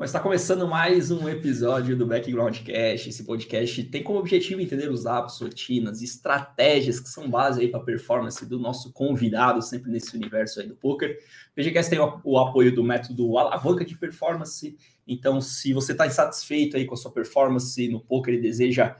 Mas está começando mais um episódio do Background Cash. Esse podcast tem como objetivo entender os hábitos, rotinas, estratégias que são base aí para a performance do nosso convidado, sempre nesse universo aí do poker. O BGCast tem o, apoio do método alavanca de performance. Então, se você está insatisfeito aí com a sua performance no poker e deseja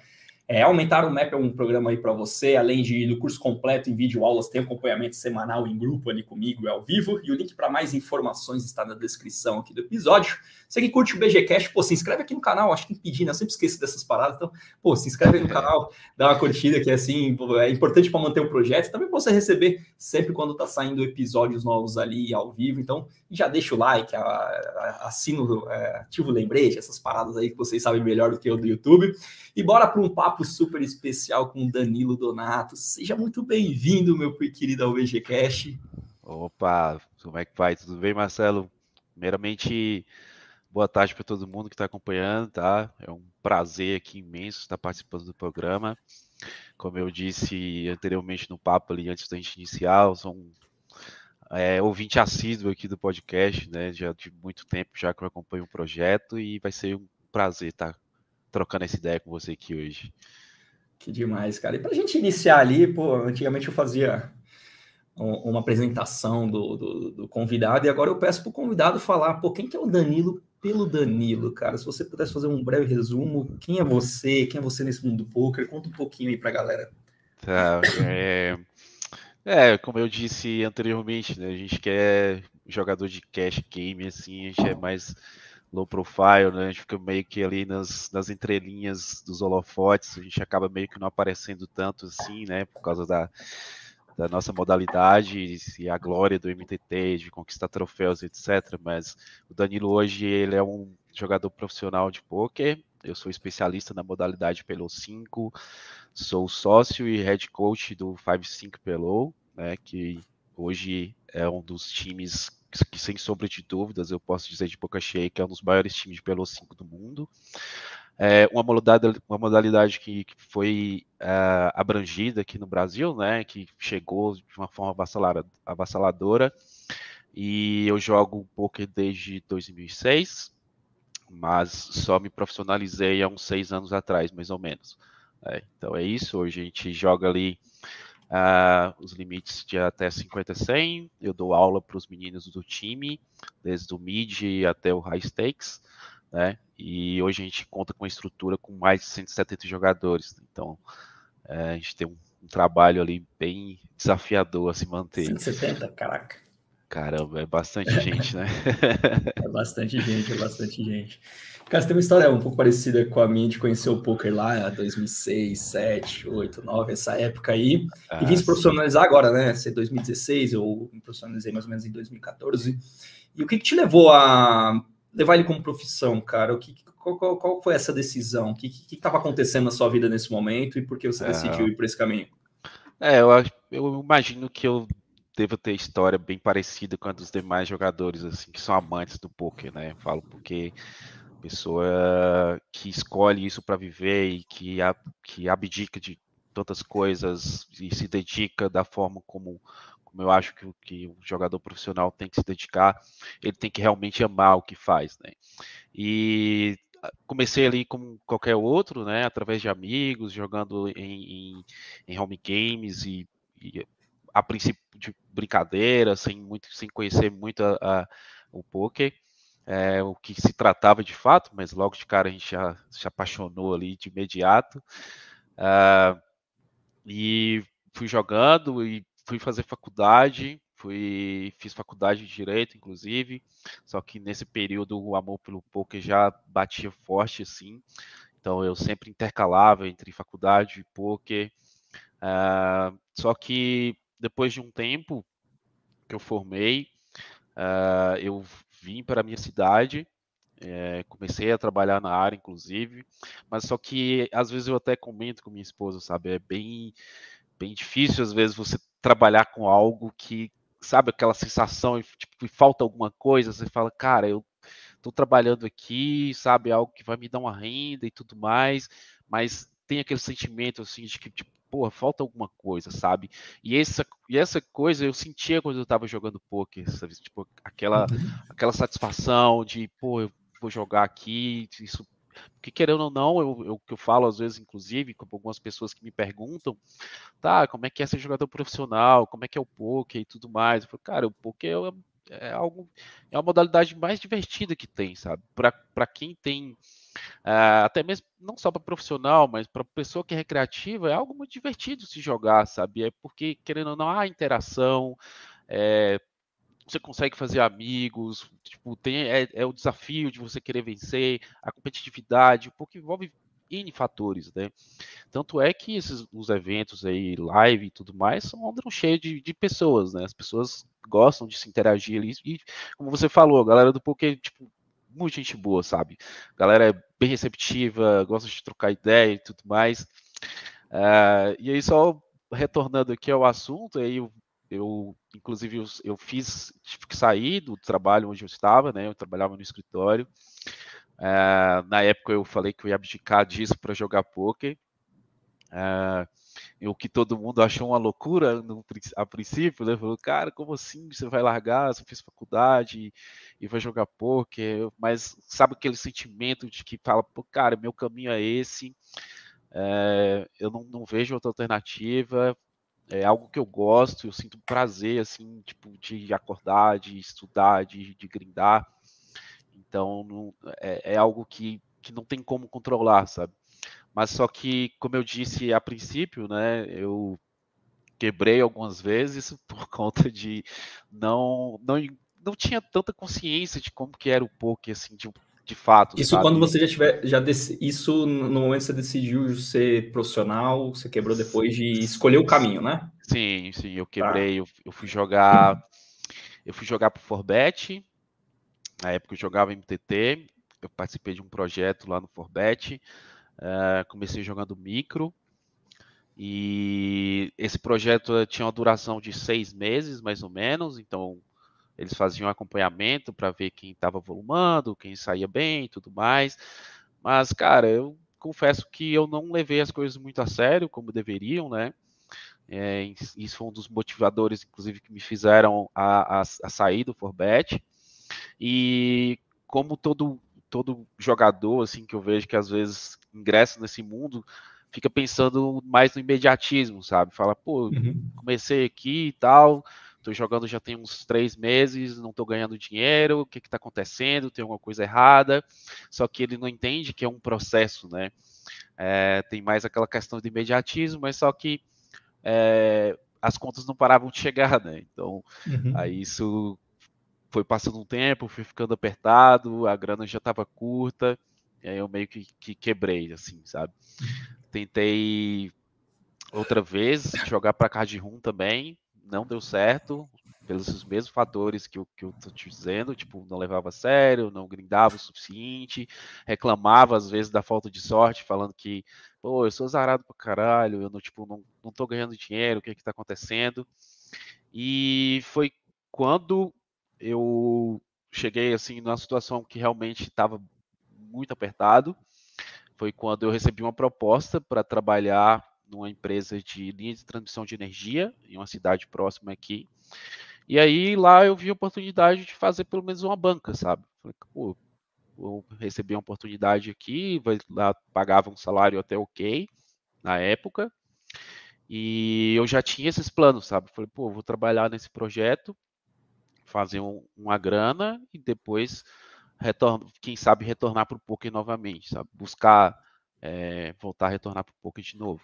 é, aumentar o MAP é um programa aí para você, além de do curso completo em vídeo aulas, tem acompanhamento semanal em grupo ali comigo, é ao vivo, e o link para mais informações está na descrição aqui do episódio. Você que curte o BGCast, pô, se inscreve aqui no canal, acho que tem pedindo, eu sempre esqueço dessas paradas, então, pô, se inscreve aí no canal, dá uma curtida, que assim, é importante para manter o projeto, também para você receber sempre quando tá saindo episódios novos ali ao vivo, então já deixa o like, assina, é, ativa o lembrete, essas paradas aí que vocês sabem melhor do que eu do YouTube, e bora para um papo super especial com Danilo Donato. Seja muito bem-vindo, meu querido ao VG Cash. Opa, como é que vai? Tudo bem, Marcelo? Primeiramente, boa tarde para todo mundo que está acompanhando, tá? É um prazer aqui imenso estar participando do programa. Como eu disse anteriormente no papo ali, antes da gente iniciar, eu sou um é, ouvinte assíduo aqui do podcast, né? Já de muito tempo já que eu acompanho o projeto e vai ser um prazer estar trocando essa ideia com você aqui hoje. Que demais, cara. E para a gente iniciar ali, pô, antigamente eu fazia uma apresentação do, do, do convidado e agora eu peço para o convidado falar, pô, quem que é o Danilo pelo Danilo, cara? Se você pudesse fazer um breve resumo, quem é você, quem é você nesse mundo do poker? Conta um pouquinho aí para a galera. Tá, é... é, como eu disse anteriormente, né, a gente quer jogador de cash game, assim, a gente é mais low profile, né? A gente fica meio que ali nas, nas entrelinhas dos holofotes, a gente acaba meio que não aparecendo tanto assim, né? Por causa da, da nossa modalidade e a glória do MTT, de conquistar troféus, etc. Mas o Danilo hoje ele é um jogador profissional de poker. Eu sou especialista na modalidade Pelo 5, sou sócio e head coach do 5 Pelo, né? Que hoje é um dos times que sem sombra de dúvidas eu posso dizer de boca cheia que é um dos maiores times de Pelo 5 do mundo. É uma modalidade, uma modalidade que, que foi uh, abrangida aqui no Brasil, né, que chegou de uma forma avassaladora, e eu jogo poker desde 2006, mas só me profissionalizei há uns seis anos atrás, mais ou menos. É, então é isso, hoje a gente joga ali uh, os limites de até 50 100. Eu dou aula para os meninos do time, desde o mid até o high stakes, né? E hoje a gente conta com uma estrutura com mais de 170 jogadores. Então, uh, a gente tem um, um, trabalho ali bem desafiador a se manter. 170, caraca. Caramba, é bastante gente, né? é bastante gente, é bastante gente. Cara, você tem uma história um pouco parecida com a minha de conhecer o poker lá, 2006, 7, 8, 9, essa época aí. Ah, e vim se profissionalizar agora, né? Ser 2016, eu me profissionalizei mais ou menos em 2014. E o que, que te levou a levar ele como profissão, cara? O que, qual, qual, qual foi essa decisão? O que estava acontecendo na sua vida nesse momento e por que você decidiu ir por esse caminho? É, eu, eu imagino que eu devo ter história bem parecida com a dos demais jogadores, assim, que são amantes do poker, né? Eu falo porque pessoa que escolhe isso para viver e que, que abdica de tantas coisas e se dedica da forma como, como eu acho que, que um jogador profissional tem que se dedicar, ele tem que realmente amar o que faz, né? E comecei ali como qualquer outro, né? Através de amigos, jogando em, em, em home games e, e, a princípio de brincadeira, sem muito, sem conhecer muito a, a, o poker é, o que se tratava de fato, mas logo de cara a gente já se apaixonou ali de imediato. Uh, e fui jogando e fui fazer faculdade, fui fiz faculdade de direito, inclusive, só que nesse período o amor pelo poker já batia forte assim. Então eu sempre intercalava entre faculdade e poker. Uh, só que depois de um tempo que eu formei, uh, eu vim para a minha cidade, é, comecei a trabalhar na área, inclusive, mas só que às vezes eu até comento com minha esposa, sabe? É bem, bem difícil às vezes você trabalhar com algo que, sabe, aquela sensação, tipo, que falta alguma coisa, você fala, cara, eu estou trabalhando aqui, sabe, algo que vai me dar uma renda e tudo mais, mas tem aquele sentimento assim de que, tipo, porra, falta alguma coisa, sabe? E essa, e essa coisa eu sentia quando eu tava jogando poker, sabe? Tipo, aquela, uhum. aquela satisfação de, pô, eu vou jogar aqui, isso porque querendo ou não, eu, eu que eu falo às vezes, inclusive, com algumas pessoas que me perguntam, tá, como é que é ser jogador profissional, como é que é o poker e tudo mais. Eu falo, cara, o poker é, é algo, é a modalidade mais divertida que tem, sabe? Para quem tem Uh, até mesmo não só para profissional, mas para pessoa que é recreativa, é algo muito divertido se jogar, sabe? É porque, querendo ou não, há interação, é, você consegue fazer amigos, tipo, tem, é, é, o desafio de você querer vencer, a competitividade, porque envolve N fatores, né? Tanto é que esses, os eventos aí, live e tudo mais, são andam cheios de, de pessoas, né? As pessoas gostam de se interagir ali, e como você falou, a galera do poker, tipo, muito gente boa, sabe? A galera é bem receptiva, gosta de trocar ideia e tudo mais. Uh, e aí, só retornando aqui ao assunto, aí eu inclusive eu, eu, fiz tive que sair do trabalho onde eu estava né eu trabalhava no escritório. Uh, na época eu falei que eu ia abdicar disso para jogar poker uh, o que todo mundo achou uma loucura no, a princípio né falou cara como assim? Você vai largar? Você fez faculdade e, vai jogar poker mas sabe aquele sentimento de que fala pô cara meu caminho é esse uh, eu não, não vejo outra alternativa é algo que eu gosto, eu sinto prazer, assim, tipo, de acordar, de estudar, de, de grindar. Então, não, é, é, algo que, que não tem como controlar, sabe? Mas só que, como eu disse a princípio, né, eu quebrei algumas vezes por conta de não, não, não tinha tanta consciência de como que era o poker, assim, de, de fato. Isso sabe? quando você já tiver, já dec... isso no momento que você decidiu ser profissional, você quebrou depois de escolher o caminho, né? Sim, sim, eu tá. quebrei, tá. eu, eu, fui jogar, eu fui jogar pro Forbet, na época eu jogava MTT, eu participei de um projeto lá no Forbet, uh, comecei jogando micro, e esse projeto tinha uma duração de seis meses, mais ou menos, então eles faziam acompanhamento para ver quem estava volumando, quem saía bem e tudo mais. Mas, cara, eu confesso que eu não levei as coisas muito a sério, como deveriam, né? É, isso foi um dos motivadores, inclusive, que me fizeram a, a, a sair do Forbet. E como todo, todo jogador, assim, que eu vejo que às vezes ingressa nesse mundo, fica pensando mais no imediatismo, sabe? Fala, pô, uhum. comecei aqui e tal, Estou jogando já tem uns três meses, não estou ganhando dinheiro, o que está acontecendo? Tem alguma coisa errada. Só que ele não entende que é um processo, né? É, tem mais aquela questão de imediatismo, mas só que é, as contas não paravam de chegar, né? Então, uhum. aí isso foi passando um tempo, foi ficando apertado, a grana já estava curta, e aí eu meio que, que quebrei, assim, sabe? Uhum. Tentei outra vez jogar para card room também, não deu certo, pelos mesmos fatores que eu, que eu tô te dizendo, tipo, não levava a sério, não grindava o suficiente, reclamava às vezes da falta de sorte, falando que, pô, eu sou zarado pra caralho, eu não, tipo, não, não tô ganhando dinheiro, o que é que tá acontecendo? E foi quando eu cheguei, assim, numa situação que realmente estava muito apertado, foi quando eu recebi uma proposta para trabalhar numa empresa de linha de transmissão de energia, em uma cidade próxima aqui. E aí lá eu vi a oportunidade de fazer pelo menos uma banca, sabe? Falei, pô, eu recebi uma oportunidade aqui, lá pagava um salário até ok na época. E eu já tinha esses planos, sabe? Falei, pô, vou trabalhar nesse projeto, fazer um, uma grana e depois retorno, quem sabe retornar para o poker novamente, sabe? Buscar é, voltar a retornar para o poker de novo.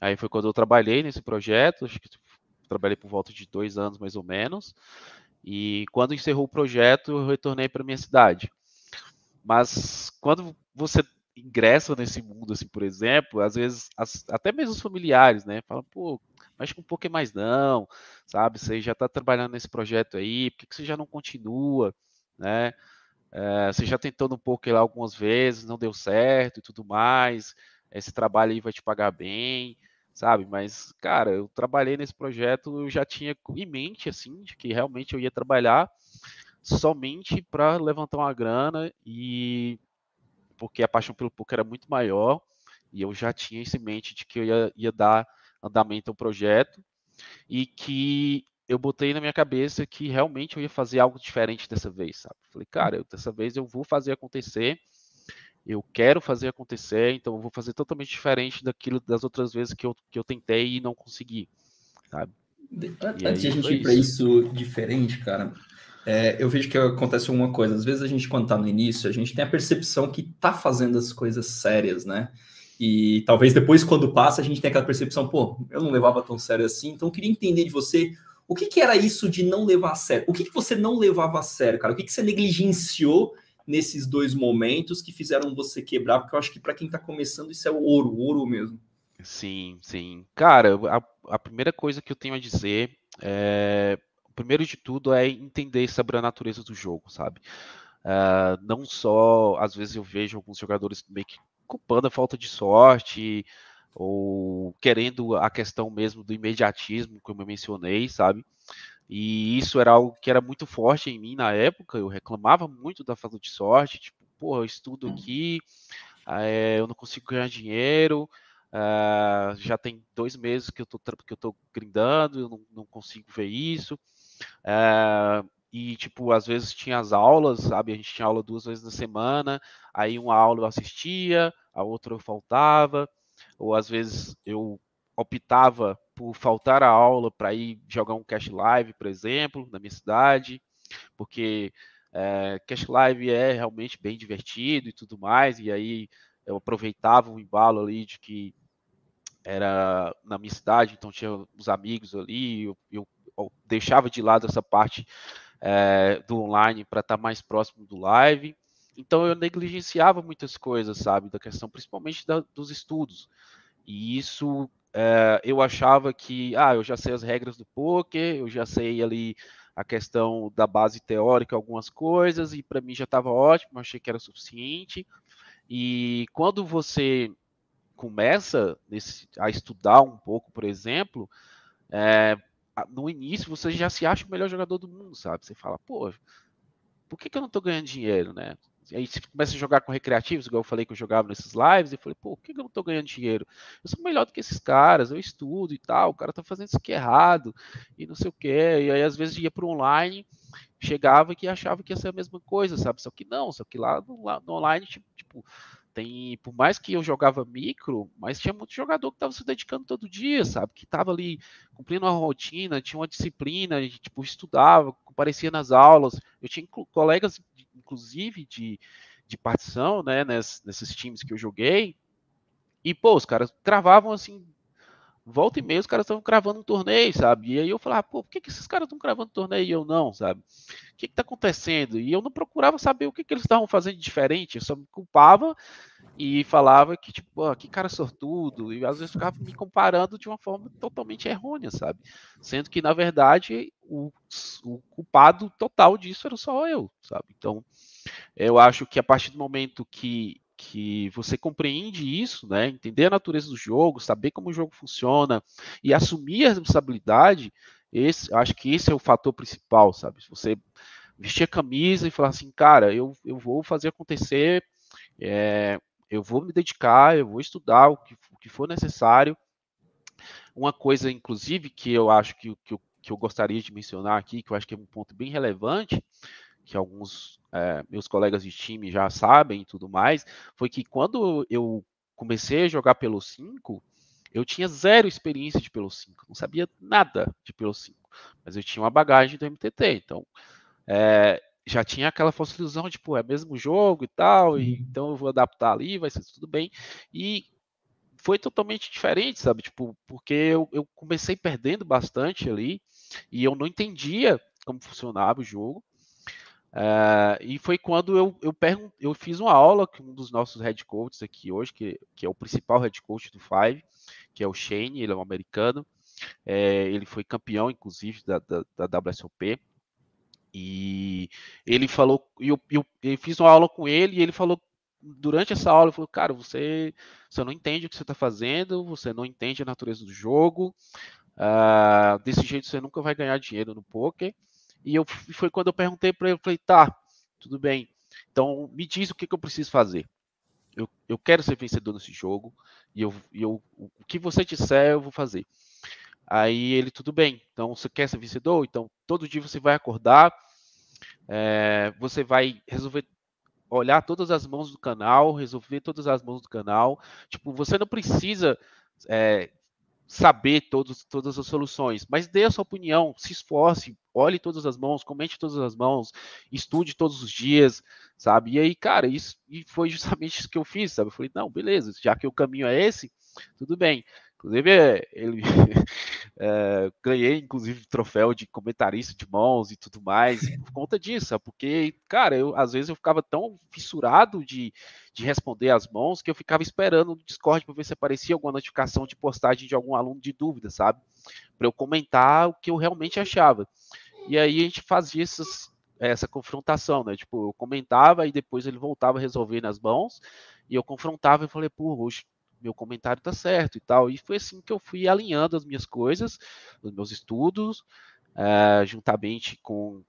Aí foi quando eu trabalhei nesse projeto, acho que trabalhei por volta de dois anos mais ou menos. E quando encerrou o projeto, eu retornei para minha cidade. Mas quando você ingressa nesse mundo, assim, por exemplo, às vezes as, até mesmo os familiares, né, falam, pô, mas com um pouco mais não, sabe? Você já está trabalhando nesse projeto aí, por que, que você já não continua, né? É, você já tentou no poker lá algumas vezes, não deu certo e tudo mais esse trabalho aí vai te pagar bem, sabe? Mas, cara, eu trabalhei nesse projeto, eu já tinha em mente, assim, de que realmente eu ia trabalhar somente para levantar uma grana e porque a paixão pelo poker era muito maior e eu já tinha isso em mente de que eu ia, ia dar andamento ao projeto e que eu botei na minha cabeça que realmente eu ia fazer algo diferente dessa vez, sabe? Falei, cara, eu, dessa vez eu vou fazer acontecer, eu quero fazer acontecer, então eu vou fazer totalmente diferente daquilo das outras vezes que eu, que eu tentei e não consegui, sabe? Antes de a gente ir para isso diferente, cara, é, eu vejo que acontece uma coisa. Às vezes a gente, quando tá no início, a gente tem a percepção que tá fazendo as coisas sérias, né? E talvez depois, quando passa, a gente tem aquela percepção, pô, eu não levava tão sério assim. Então eu queria entender de você o que, que era isso de não levar a sério? O que, que você não levava a sério, cara? O que, que você negligenciou nesses dois momentos que fizeram você quebrar? Porque eu acho que para quem tá começando, isso é o ouro, ouro mesmo. Sim, sim. Cara, a, a primeira coisa que eu tenho a dizer é. Primeiro de tudo é entender sobre a natureza do jogo, sabe? Uh, não só, às vezes eu vejo alguns jogadores meio que culpando a falta de sorte, ou querendo a questão mesmo do imediatismo, como eu mencionei, sabe? E isso era algo que era muito forte em mim na época, eu reclamava muito da falta de sorte, tipo, pô, eu estudo aqui, é, eu não consigo ganhar dinheiro, uh, já tem dois meses que eu tô, que eu tô grindando, eu não, não consigo ver isso. Uh, e, tipo, às vezes tinha as aulas, sabe? A gente tinha aula duas vezes na semana, aí uma aula eu assistia, a outra eu faltava, ou às vezes eu optava por faltar a aula para ir jogar um cash live, por exemplo, na minha cidade, porque é, cash live é realmente bem divertido e tudo mais, e aí eu aproveitava o embalo ali de que era na minha cidade, então tinha os amigos ali, eu, eu, eu deixava de lado essa parte é, do online para estar tá mais próximo do live. Então eu negligenciava muitas coisas, sabe, da questão, principalmente da, dos estudos. E isso é, eu achava que, ah, eu já sei as regras do poker, eu já sei ali a questão da base teórica, algumas coisas, e para mim já estava ótimo, achei que era suficiente. E quando você começa nesse, a estudar um pouco, por exemplo, é, no início você já se acha o melhor jogador do mundo, sabe? Você fala, pô, por que, que eu não tô ganhando dinheiro, né? Aí você começa a jogar com recreativos, igual eu falei que eu jogava nesses lives, e falei, pô, por que, que eu não tô ganhando dinheiro? Eu sou melhor do que esses caras, eu estudo e tal, o cara tá fazendo isso aqui errado, e não sei o quê. E aí, às vezes, ia pro online, chegava que achava que ia ser a mesma coisa, sabe? Só que não, só que lá no, lá no online, tipo, tipo tem, por mais que eu jogava micro, mas tinha muito jogador que estava se dedicando todo dia, sabe? Que estava ali cumprindo uma rotina, tinha uma disciplina, tipo, estudava, comparecia nas aulas. Eu tinha colegas, inclusive, de, de partição, né, nesses, times que eu joguei. E, pô, os caras travavam assim volta e meia os caras estão cravando um torneio, sabe? E aí eu falava, pô, por que, que esses caras estão cravando torneio e eu não, sabe? O que está acontecendo? E eu não procurava saber o que, que eles estavam fazendo de diferente, eu só me culpava e falava que, tipo, pô, que cara sortudo, e às vezes ficava me comparando de uma forma totalmente errônea, sabe? Sendo que, na verdade, o, o culpado total disso era só eu, sabe? Então, eu acho que a partir do momento que que você compreende isso, né, entender a natureza do jogo, saber como o jogo funciona e assumir a responsabilidade, esse, acho que esse é o fator principal, sabe? Se você vestir a camisa e falar assim, cara, eu, eu vou fazer acontecer, é, eu vou me dedicar, eu vou estudar o que, o que for necessário. Uma coisa, inclusive, que eu acho que, que, que eu gostaria de mencionar aqui, que eu acho que é um ponto bem relevante, que alguns é, meus colegas de time já sabem e tudo mais, foi que quando eu comecei a jogar pelo 5, eu tinha zero experiência de pelo 5, não sabia nada de pelo 5, mas eu tinha uma bagagem do MTT, então é, já tinha aquela falsa ilusão de, pô, é mesmo jogo e tal, e, então eu vou adaptar ali, vai ser tudo bem, e foi totalmente diferente, sabe, tipo, porque eu, eu comecei perdendo bastante ali, e eu não entendia como funcionava o jogo, Uh, e foi quando eu, eu, eu fiz uma aula com um dos nossos head coaches aqui hoje, que, que é o principal head coach do Five, que é o Shane, ele é um americano. É, ele foi campeão, inclusive, da, da, da WSOP. E ele falou, eu, eu, eu, fiz uma aula com ele e ele falou, durante essa aula, ele falou, cara, você, você não entende o que você está fazendo, você não entende a natureza do jogo, uh, desse jeito você nunca vai ganhar dinheiro no poker. E eu, foi quando eu perguntei para ele, falei, tá, tudo bem. Então, me diz o que, que eu preciso fazer. Eu, eu quero ser vencedor nesse jogo e eu, eu, o que você disser eu vou fazer. Aí ele, tudo bem, então você quer ser vencedor? Então todo dia você vai acordar, é, você vai resolver olhar todas as mãos do canal, resolver todas as mãos do canal. Tipo, você não precisa é, saber todos, todas as soluções, mas dê a sua opinião, se esforce, olhe todas as mãos, comente todas as mãos, estude todos os dias, sabe? E aí, cara, isso e foi justamente isso que eu fiz, sabe? Eu falei, não, beleza, já que o caminho é esse, tudo bem. Inclusive, ele é, ganhei, inclusive, troféu de comentarista de mãos e tudo mais por conta disso, porque, cara, eu às vezes eu ficava tão fissurado de, de responder as mãos que eu ficava esperando no Discord para ver se aparecia alguma notificação de postagem de algum aluno de dúvida, sabe? Para eu comentar o que eu realmente achava. E aí a gente fazia essas, essa confrontação, né? Tipo, eu comentava e depois ele voltava a resolver nas mãos e eu confrontava e falei, pô, hoje meu comentário tá certo e tal. E foi assim que eu fui alinhando as minhas coisas, os meus estudos, é, juntamente com,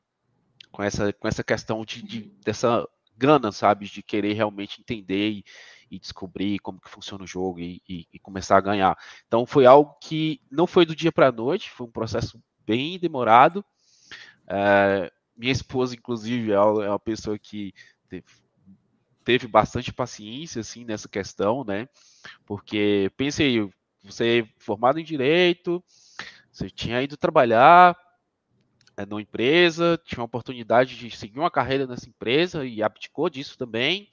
com, essa, com essa questão de, de, dessa gana, sabe, de querer realmente entender e, e descobrir como que funciona o jogo e, e, e, começar a ganhar. Então foi algo que não foi do dia para a noite, foi um processo bem demorado. É, minha esposa, inclusive, é uma pessoa que teve, bastante paciência assim nessa questão, né? Porque pensei, você é formado em direito, você tinha ido trabalhar é, numa empresa, tinha uma oportunidade de seguir uma carreira nessa empresa e abdicou disso também.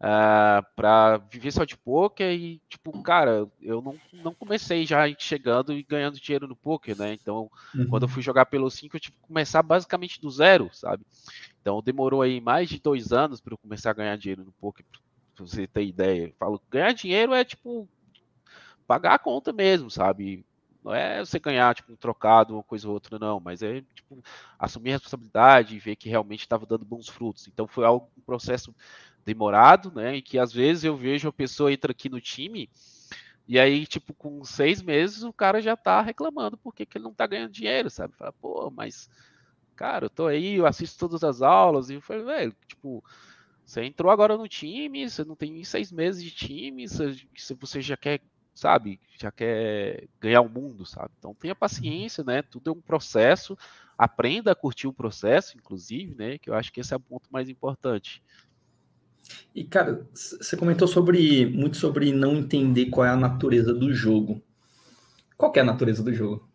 Uh, ah, para viver só de poker e tipo, cara, eu não, não comecei já chegando e ganhando dinheiro no poker, né? Então, uhum. quando eu fui jogar pelo 5, eu tive que começar basicamente do zero, sabe? Então, demorou aí mais de dois anos para eu começar a ganhar dinheiro no poker, pra você ter ideia. Eu falo, ganhar dinheiro é tipo pagar a conta mesmo, sabe? Não é você ganhar tipo um trocado, uma coisa ou outra, não, mas é tipo assumir a responsabilidade e ver que realmente estava dando bons frutos. Então foi algo um processo demorado, né? E que às vezes eu vejo a pessoa entra aqui no time e aí, tipo, com seis meses o cara já tá reclamando porque que ele não tá ganhando dinheiro, sabe? Fala, pô, mas, cara, eu tô aí, eu assisto todas as aulas, e eu falei, velho, tipo, você entrou agora no time, você não tem seis meses de time, você, você já quer, sabe, já quer ganhar o mundo, sabe? Então tenha paciência, né? Tudo é um processo, aprenda a curtir o processo, inclusive, né? Que eu acho que esse é o ponto mais importante. E, cara, você comentou sobre muito sobre não entender qual é a natureza do jogo. Qual é a natureza do jogo?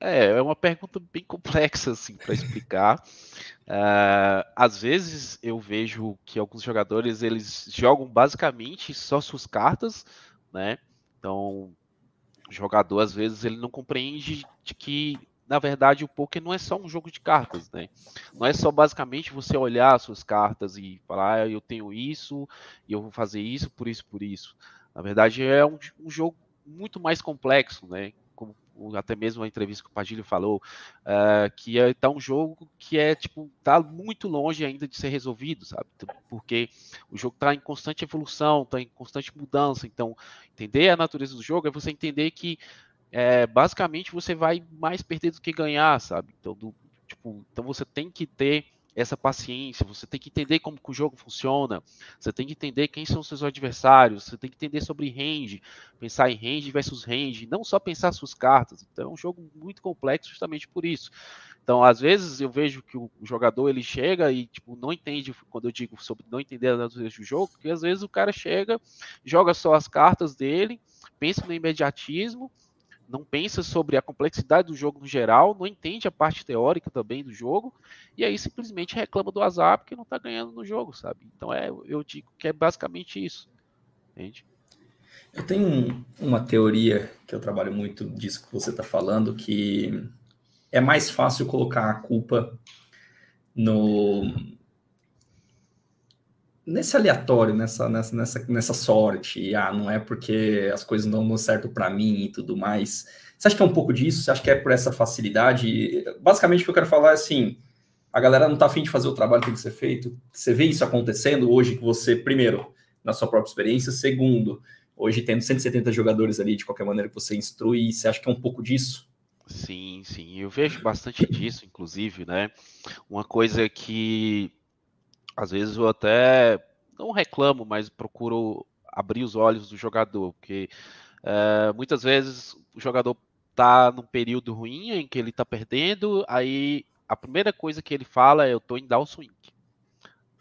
É, é uma pergunta bem complexa, assim, para explicar. uh, às vezes eu vejo que alguns jogadores, eles jogam basicamente só suas cartas, né? Então, o jogador, às vezes, ele não compreende de que na verdade, o poker não é só um jogo de cartas, né? Não é só basicamente você olhar as suas cartas e falar, ah, eu tenho isso e eu vou fazer isso por isso, por isso. Na verdade, é um, um jogo muito mais complexo, né? Como até mesmo a entrevista que o Padilha falou, uh, que é tá um jogo que é tipo tá muito longe ainda de ser resolvido, sabe? Porque o jogo está em constante evolução, está em constante mudança. Então, entender a natureza do jogo é você entender que é, basicamente você vai mais perder do que ganhar, sabe? Então, do, tipo, então você tem que ter essa paciência, você tem que entender como que o jogo funciona, você tem que entender quem são seus adversários, você tem que entender sobre range, pensar em range versus range, não só pensar suas cartas. Então é um jogo muito complexo justamente por isso. Então, às vezes eu vejo que o jogador ele chega e tipo não entende quando eu digo sobre não entender a natureza do jogo, porque às vezes o cara chega, joga só as cartas dele, pensa no imediatismo não pensa sobre a complexidade do jogo no geral, não entende a parte teórica também do jogo, e aí simplesmente reclama do azar porque não está ganhando no jogo, sabe? Então é, eu digo que é basicamente isso, entende? Eu tenho uma teoria que eu trabalho muito disso que você está falando, que é mais fácil colocar a culpa no nesse aleatório, nessa, nessa, nessa, nessa sorte, ah, não é porque as coisas não dão certo para mim e tudo mais. Você acha que é um pouco disso? Você acha que é por essa facilidade? Basicamente, o que eu quero falar é assim: a galera não tá afim de fazer o trabalho que tem que ser feito. Você vê isso acontecendo hoje que você, primeiro, na sua própria experiência, segundo, hoje tendo 170 jogadores ali, de qualquer maneira que você instrui, você acha que é um pouco disso? Sim, sim, eu vejo bastante disso, inclusive, né? Uma coisa que às vezes eu até não reclamo, mas procuro abrir os olhos do jogador, porque é, muitas vezes o jogador tá num período ruim em que ele tá perdendo, aí a primeira coisa que ele fala é eu tô em downswing.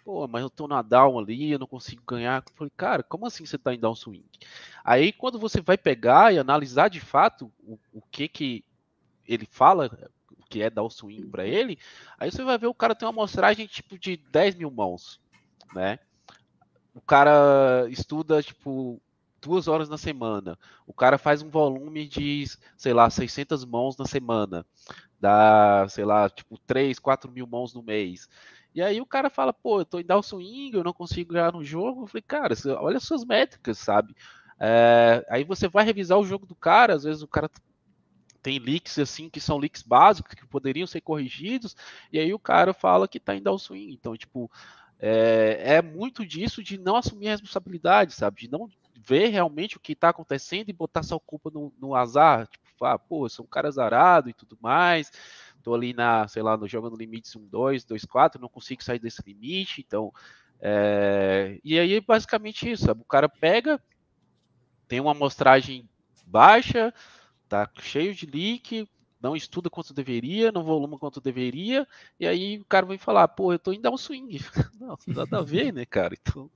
Pô, mas eu tô na down ali, eu não consigo ganhar. Eu falei, cara, como assim você tá em downswing? Aí quando você vai pegar e analisar de fato o, o que que ele fala, que é downswing para ele, aí você vai ver o cara tem uma amostragem tipo de 10 mil mãos, né? O cara estuda, tipo, duas horas na semana. O cara faz um volume de, sei lá, 600 mãos na semana. Dá, sei lá, tipo, 3, 4 mil mãos no mês. E aí o cara fala, pô, eu tô em down swing, eu não consigo ganhar no jogo. Eu falei, cara, olha as suas métricas, sabe? É, aí você vai revisar o jogo do cara, às vezes o cara tem leaks assim que são leaks básicos que poderiam ser corrigidos, e aí o cara fala que tá em swing. Então, tipo, é, é muito disso de não assumir a responsabilidade, sabe? De não ver realmente o que está acontecendo e botar sua culpa no, no azar. Tipo, ah, pô, sou um cara azarado e tudo mais. Tô ali na, sei lá, no jogo no limites 1, 2, 2, 4, não consigo sair desse limite, então. É... E aí, basicamente isso, sabe? O cara pega, tem uma amostragem baixa, tá cheio de leak, não estuda quanto deveria, não voluma quanto deveria, e aí o cara vai falar, pô, eu tô indo dar um swing. Não, nada a ver, né, cara? Então,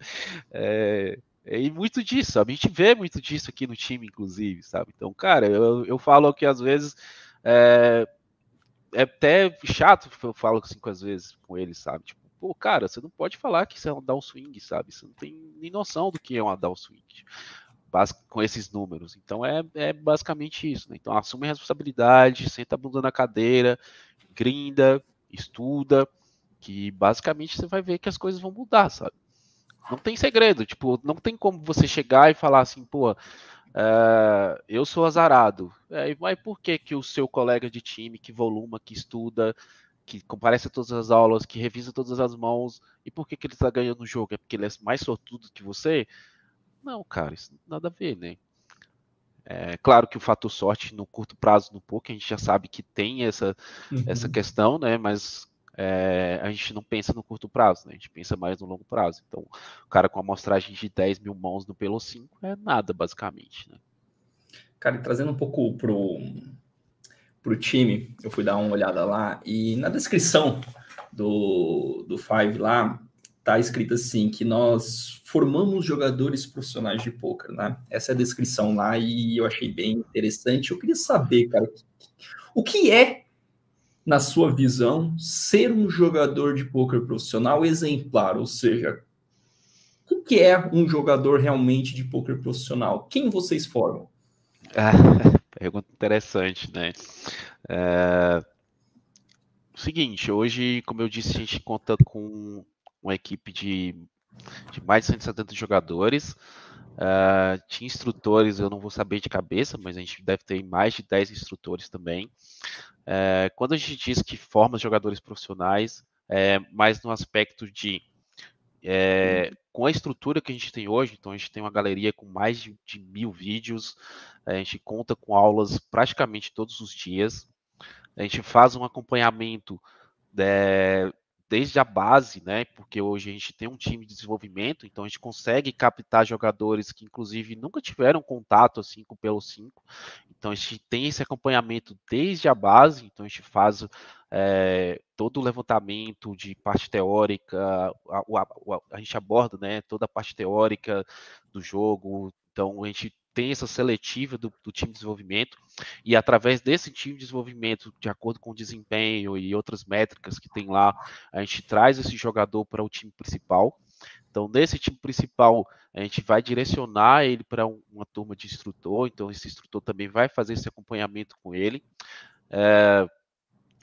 é, é, muito disso, sabe? A gente vê muito disso aqui no time, inclusive, sabe? Então, cara, eu, eu falo que às vezes é, é até chato, eu falo assim vezes com eles, sabe? Tipo, pô, cara, você não pode falar que isso é um down swing, sabe? Você não tem nem noção do que é um down swing com esses números. Então é, é basicamente isso, né? Então assume a responsabilidade, senta a bunda na cadeira, grinda, estuda, que basicamente você vai ver que as coisas vão mudar, sabe? Não tem segredo, tipo, não tem como você chegar e falar assim, pô, uh, eu sou azarado. É, mas por que que o seu colega de time que voluma, que estuda, que comparece a todas as aulas, que revisa todas as mãos, e por que que ele está ganhando o jogo? É porque ele é mais sortudo que você? Não, cara, isso nada a ver, né? É claro que o fator sorte no curto prazo, no pouco, a gente já sabe que tem essa, uhum. essa questão, né? Mas é, a gente não pensa no curto prazo, né? A gente pensa mais no longo prazo. Então, o cara com amostragem de 10 mil mãos no Pelo 5 é nada, basicamente, né? Cara, e trazendo um pouco pro, pro time, eu fui dar uma olhada lá e na descrição do, do Five lá, tá escrito assim que nós formamos jogadores profissionais de poker, né? Essa é a descrição lá e eu achei bem interessante. Eu queria saber, cara, o que é na sua visão, ser um jogador de poker profissional exemplar? Ou seja, o que é um jogador realmente de poker profissional? Quem vocês formam? Ah, pergunta interessante, né? É... Seguinte, hoje, como eu disse, a gente conta com uma equipe de, de mais de 170 jogadores. Uh, tinha instrutores, eu não vou saber de cabeça, mas a gente deve ter mais de 10 instrutores também. É, quando a gente diz que forma jogadores profissionais, é mais no aspecto de é, com a estrutura que a gente tem hoje, então a gente tem uma galeria com mais de, de mil vídeos, a gente conta com aulas praticamente todos os dias, a gente faz um acompanhamento é, desde a base, né? Porque hoje a gente tem um time de desenvolvimento, então a gente consegue captar jogadores que, inclusive, nunca tiveram contato assim com o Pelo 5. Então a gente tem esse acompanhamento desde a base, então a gente faz é, todo o levantamento de parte teórica, a, a, a, a gente aborda né, toda a parte teórica do jogo, então a gente tem essa seletiva do, do, time de desenvolvimento e através desse time de desenvolvimento, de acordo com o desempenho e outras métricas que tem lá, a gente traz esse jogador para o time principal. Então, nesse time principal, a gente vai direcionar ele para um, uma turma de instrutor. Então, esse instrutor também vai fazer esse acompanhamento com ele. É,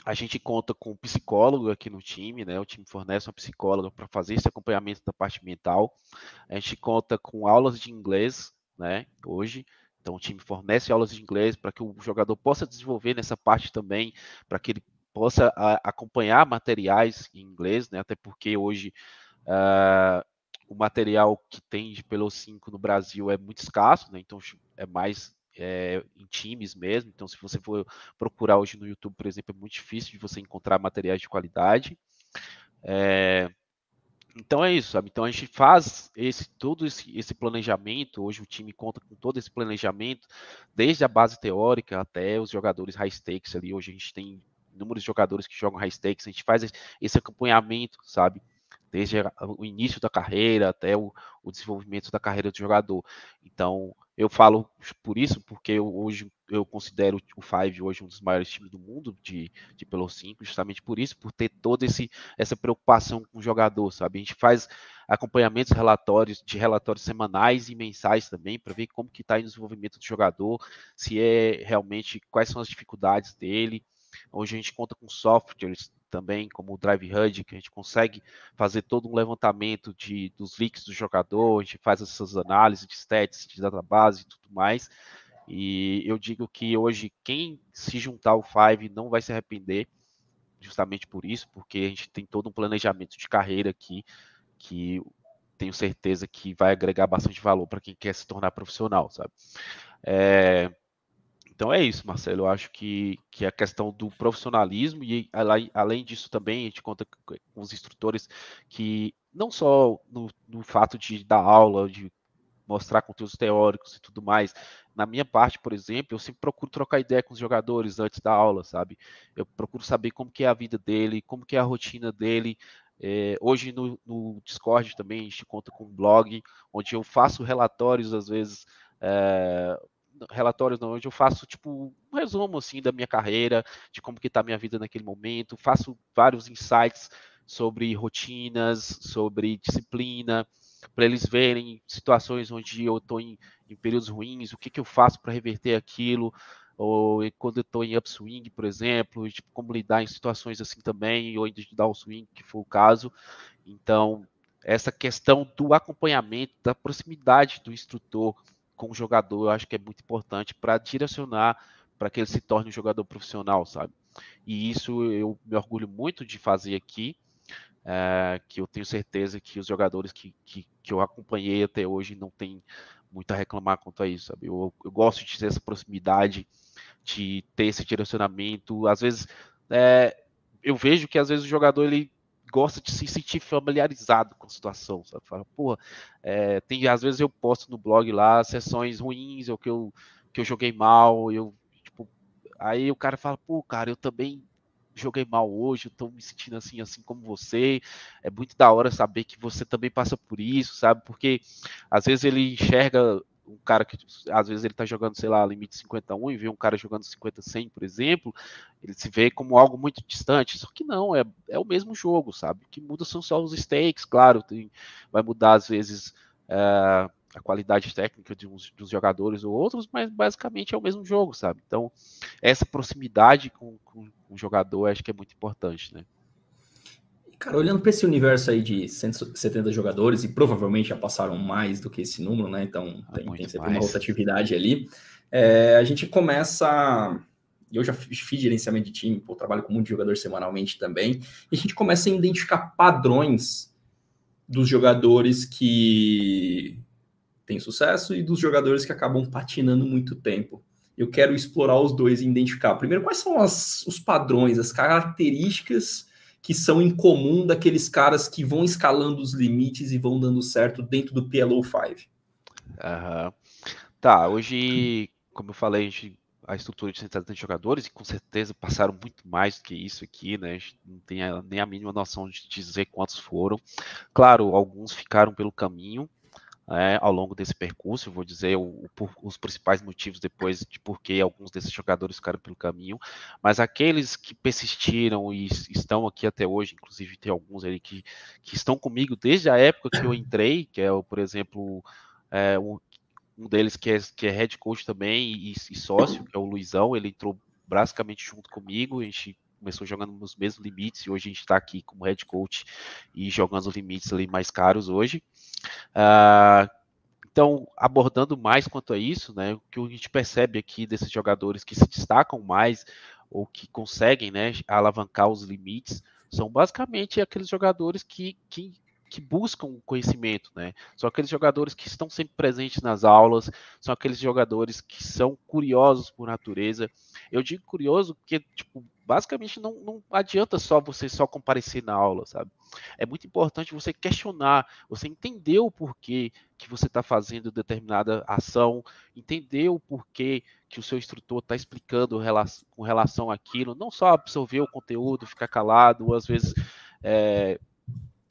a gente conta com um psicólogo aqui no time, né? O time fornece uma psicóloga para fazer esse acompanhamento da parte mental. A gente conta com aulas de inglês né? Hoje. Então o time fornece aulas de inglês para que o jogador possa desenvolver nessa parte também, para que ele possa a, acompanhar materiais em inglês, né? Até porque hoje uh, o material que tem de Pelo 5 no Brasil é muito escasso, né? Então é mais é, em times mesmo. Então, se você for procurar hoje no YouTube, por exemplo, é muito difícil de você encontrar materiais de qualidade. É, Então é isso, sabe? Então a gente faz esse todo esse, esse planejamento. Hoje o time conta com todo esse planejamento, desde a base teórica até os jogadores high stakes ali. Hoje a gente tem inúmeros jogadores que jogam high stakes. A gente faz esse acompanhamento, sabe? Desde o início da carreira até o, o desenvolvimento da carreira do jogador. Então, eu falo por isso, porque eu, hoje eu considero o Five hoje um dos maiores times do mundo de, de Pelo 5, justamente por isso, por ter toda essa preocupação com o jogador, sabe? A gente faz acompanhamentos relatórios de relatórios semanais e mensais também para ver como que está o desenvolvimento do jogador, se é realmente quais são as dificuldades dele. Hoje a gente conta com softwares também, como o Drive HUD, que a gente consegue fazer todo um levantamento de, dos leaks do jogador, a gente faz essas análises de stats, de database e tudo mais. E eu digo que hoje quem se juntar ao Five não vai se arrepender, justamente por isso, porque a gente tem todo um planejamento de carreira aqui que tenho certeza que vai agregar bastante valor para quem quer se tornar profissional, sabe? É, então é isso, Marcelo. Eu acho que, que a questão do profissionalismo e além, disso também a gente conta com os instrutores que não só no, no fato de dar aula, de mostrar conteúdos teóricos e tudo mais. Na minha parte, por exemplo, eu sempre procuro trocar ideia com os jogadores antes da aula, sabe? Eu procuro saber como que é a vida dele, como que é a rotina dele. É, hoje no, no, Discord também a gente conta com um blog onde eu faço relatórios às vezes é, relatórios não, onde eu faço tipo um resumo assim da minha carreira, de como que tá a minha vida naquele momento, faço vários insights sobre rotinas, sobre disciplina, para eles verem situações onde eu estou em, em, períodos ruins, o que, que eu faço para reverter aquilo, ou quando eu estou em upswing, por exemplo, tipo, como lidar em situações assim também, ou em downswing, que for o caso. Então, essa questão do acompanhamento, da proximidade do instrutor com o jogador, eu acho que é muito importante para direcionar para que ele se torne um jogador profissional, sabe? E isso eu me orgulho muito de fazer aqui, é, que eu tenho certeza que os jogadores que, que, que, eu acompanhei até hoje não tem muito a reclamar quanto a isso, sabe? Eu, eu gosto de ter essa proximidade, de ter esse direcionamento. Às vezes, é, eu vejo que às vezes o jogador ele gosta de se sentir familiarizado com a situação, sabe? Fala, porra, é, tem, às vezes eu posto no blog lá sessões ruins, ou que eu, que eu joguei mal, eu, tipo, aí o cara fala, pô, cara, eu também joguei mal hoje, eu tô me sentindo assim, assim como você, é muito da hora saber que você também passa por isso, sabe? Porque às vezes ele enxerga um cara que às vezes ele tá jogando, sei lá, limite 51 e vê um cara jogando 50-100, por exemplo, ele se vê como algo muito distante. Só que não, é, é o mesmo jogo, sabe? O que muda são só os stakes, claro, tem, vai mudar às vezes é, a qualidade técnica de uns, dos jogadores ou outros, mas basicamente é o mesmo jogo, sabe? Então, essa proximidade com, com, com o jogador acho que é muito importante, né? Cara, olhando para esse universo aí de 170 jogadores, e provavelmente já passaram mais do que esse número, né? Então ah, tem, tem sempre uma rotatividade ali. É, a gente começa. Eu já fiz gerenciamento de time, pô, trabalho com muito jogador semanalmente também, e a gente começa a identificar padrões dos jogadores que têm sucesso e dos jogadores que acabam patinando muito tempo. Eu quero explorar os dois e identificar. Primeiro, quais são as, os padrões, as características que são em comum daqueles caras que vão escalando os limites e vão dando certo dentro do PLO 5. Uhum. Tá, hoje, como eu falei, a, gente, a estrutura de 170 jogadores, e com certeza passaram muito mais do que isso aqui, né? A gente não tem nem a mínima noção de dizer quantos foram. Claro, alguns ficaram pelo caminho, é, ao longo desse percurso. vou dizer o, o, os principais motivos depois de por que alguns desses jogadores ficaram pelo caminho, mas aqueles que persistiram e estão aqui até hoje, inclusive tem alguns ali que, que estão comigo desde a época que eu entrei, que é, por exemplo, é, um, um deles que é, que é head coach também e, e sócio, que é o Luizão, ele entrou basicamente junto comigo, a gente começou jogando nos mesmos limites e hoje a gente está aqui como head coach e jogando os limites ali mais caros hoje. Uh, então, abordando mais quanto a isso, né, o que a gente percebe aqui desses jogadores que se destacam mais ou que conseguem né, alavancar os limites são basicamente aqueles jogadores que, que que buscam conhecimento, né? São aqueles jogadores que estão sempre presentes nas aulas, são aqueles jogadores que são curiosos por natureza. Eu digo curioso porque, tipo, basicamente não, não adianta só você só comparecer na aula, sabe? É muito importante você questionar, você entender o porquê que você está fazendo determinada ação, entender o porquê que o seu instrutor está explicando com relação àquilo, não só absorver o conteúdo, ficar calado, às vezes é,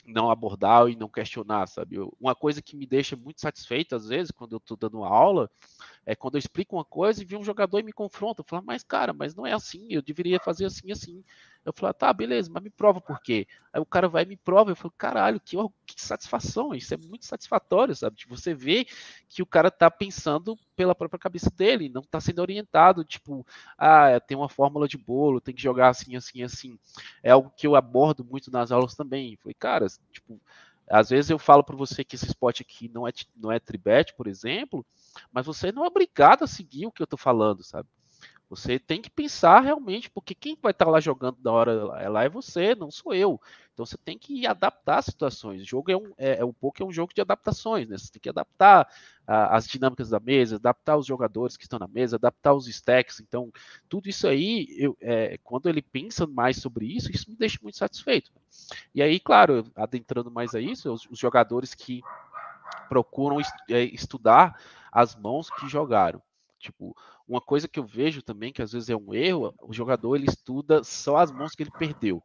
não abordar e não questionar, sabe? Uma coisa que me deixa muito satisfeito, às vezes, quando eu estou dando aula, é quando eu explico uma coisa e vi um jogador e me confronta. Eu falo, mas cara, mas não é assim, eu deveria fazer assim, assim. Eu falo, tá, beleza, mas me prova por quê. Aí o cara vai e me prova. Eu falo, caralho, que, que satisfação, isso é muito satisfatório, sabe? De você ver que o cara tá pensando pela própria cabeça dele, não tá sendo orientado, tipo, ah, tem uma fórmula de bolo, tem que jogar assim, assim, assim. É algo que eu abordo muito nas aulas também. Eu falei, cara, tipo, às vezes eu falo para você que esse spot aqui não é, não é tribet, por exemplo, mas você não é obrigado a seguir o que eu estou falando, sabe? Você tem que pensar realmente, porque quem vai estar tá lá jogando na hora lá é você, não sou eu. Então você tem que adaptar as situações. O jogo é um, é, é um pouco é um jogo de adaptações, né? Você tem que adaptar a, as dinâmicas da mesa, adaptar os jogadores que estão na mesa, adaptar os stacks. Então, tudo isso aí, eu, é, quando ele pensa mais sobre isso, isso me deixa muito satisfeito. E aí, claro, adentrando mais a isso, os, os jogadores que procuram est é, estudar as mãos que jogaram. Tipo, uma coisa que eu vejo também, que às vezes é um erro, o jogador ele estuda só as mãos que ele perdeu.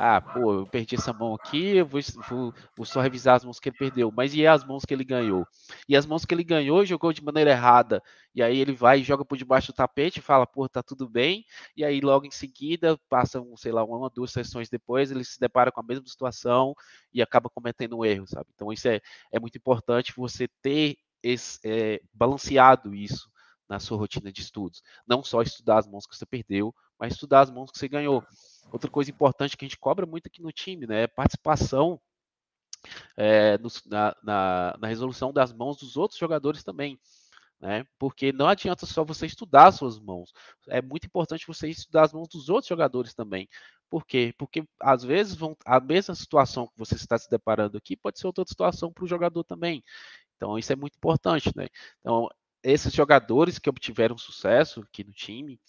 Ah, pô, eu perdi essa mão aqui, eu vou, vou, vou, só revisar as mãos que ele perdeu. Mas e as mãos que ele ganhou? E as mãos que ele ganhou jogou de maneira errada. E aí ele vai e joga por debaixo do tapete fala, pô, tá tudo bem. E aí logo em seguida, passam, sei lá, uma duas sessões depois, ele se depara com a mesma situação e acaba cometendo um erro, sabe? Então isso é, é muito importante você ter esse, é, balanceado isso na sua rotina de estudos. Não só estudar as mãos que você perdeu, mas estudar as mãos que você ganhou. Outra coisa importante que a gente cobra muito aqui no time, né, é participação é, no, na, na, na, resolução das mãos dos outros jogadores também. Né? Porque não adianta só você estudar as suas mãos. É muito importante você estudar as mãos dos outros jogadores também. Por quê? Porque às vezes vão, a mesma situação que você está se deparando aqui pode ser outra situação para o jogador também. Então, isso é muito importante, né? Então, esses jogadores que obtiveram sucesso aqui no time,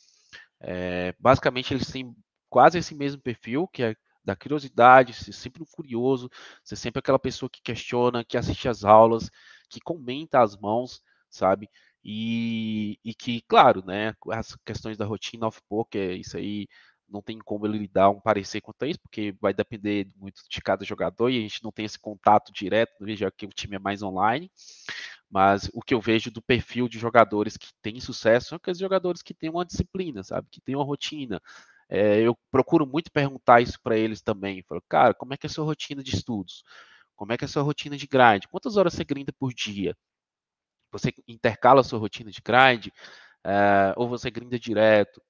é, basicamente eles têm quase esse mesmo perfil, que é da curiosidade, ser sempre um curioso, ser sempre aquela pessoa que questiona, que assiste às aulas, que comenta as mãos, sabe? E, e que, claro, né, as questões da rotina off-poker, isso aí não tem como ele dar um parecer quanto a isso, porque vai depender muito de cada jogador e a gente não tem esse contato direto, né, já que o time é mais online. Mas o que eu vejo do perfil de jogadores que têm sucesso são aqueles jogadores que têm uma disciplina, sabe? Que têm uma rotina. É, eu procuro muito perguntar isso para eles também. falo, cara, como é que é a sua rotina de estudos? Como é que é a sua rotina de grind? Quantas horas você grinda por dia? Você intercala a sua rotina de grind? É, ou você grinda direto?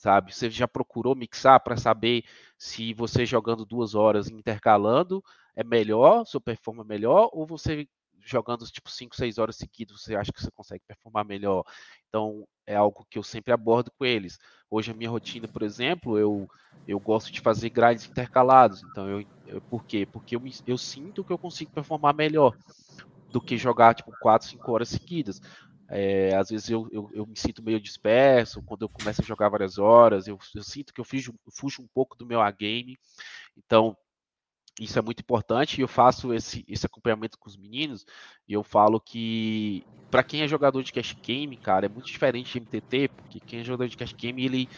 sabe? Você já procurou mixar para saber se você jogando duas horas intercalando é melhor, sua performance é melhor, ou você jogando tipo 5, 6 horas seguidas, você acha que você consegue performar melhor? Então, é algo que eu sempre abordo com eles. Hoje a minha rotina, por exemplo, eu eu gosto de fazer grades intercalados. Então, eu, eu por quê? Porque eu, eu sinto que eu consigo performar melhor do que jogar tipo 4, 5 horas seguidas. É, às vezes eu, eu, eu, me sinto meio disperso, quando eu começo a jogar várias horas, eu, eu sinto que eu fujo, fujo um pouco do meu A-game. Então, isso é muito importante e eu faço esse, esse acompanhamento com os meninos e eu falo que para quem é jogador de cash game, cara, é muito diferente de MTT, porque quem é jogador de cash game, ele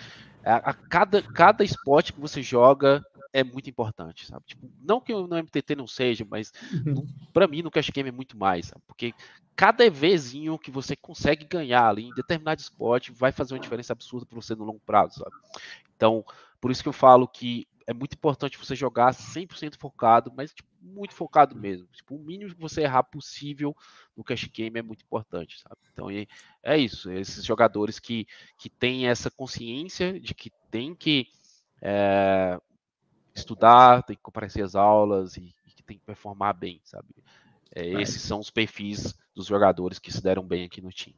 a, a cada cada esporte que você joga é muito importante, sabe? Tipo, não que no MTT não seja, mas uhum. para mim no cash game é muito mais, sabe? Porque cada EVzinho que você consegue ganhar ali em determinado esporte vai fazer uma diferença absurda para você no longo prazo, sabe? Então, por isso que eu falo que é muito importante você jogar 100% focado, mas tipo, muito focado mesmo. Tipo, o mínimo que você errar possível no cash game é muito importante, sabe? Então é, isso. Esses jogadores que, que têm essa consciência de que tem que é, estudar, tem que comparecer às aulas e, e, que tem que performar bem, sabe? É, esses são os perfis dos jogadores que se deram bem aqui no time.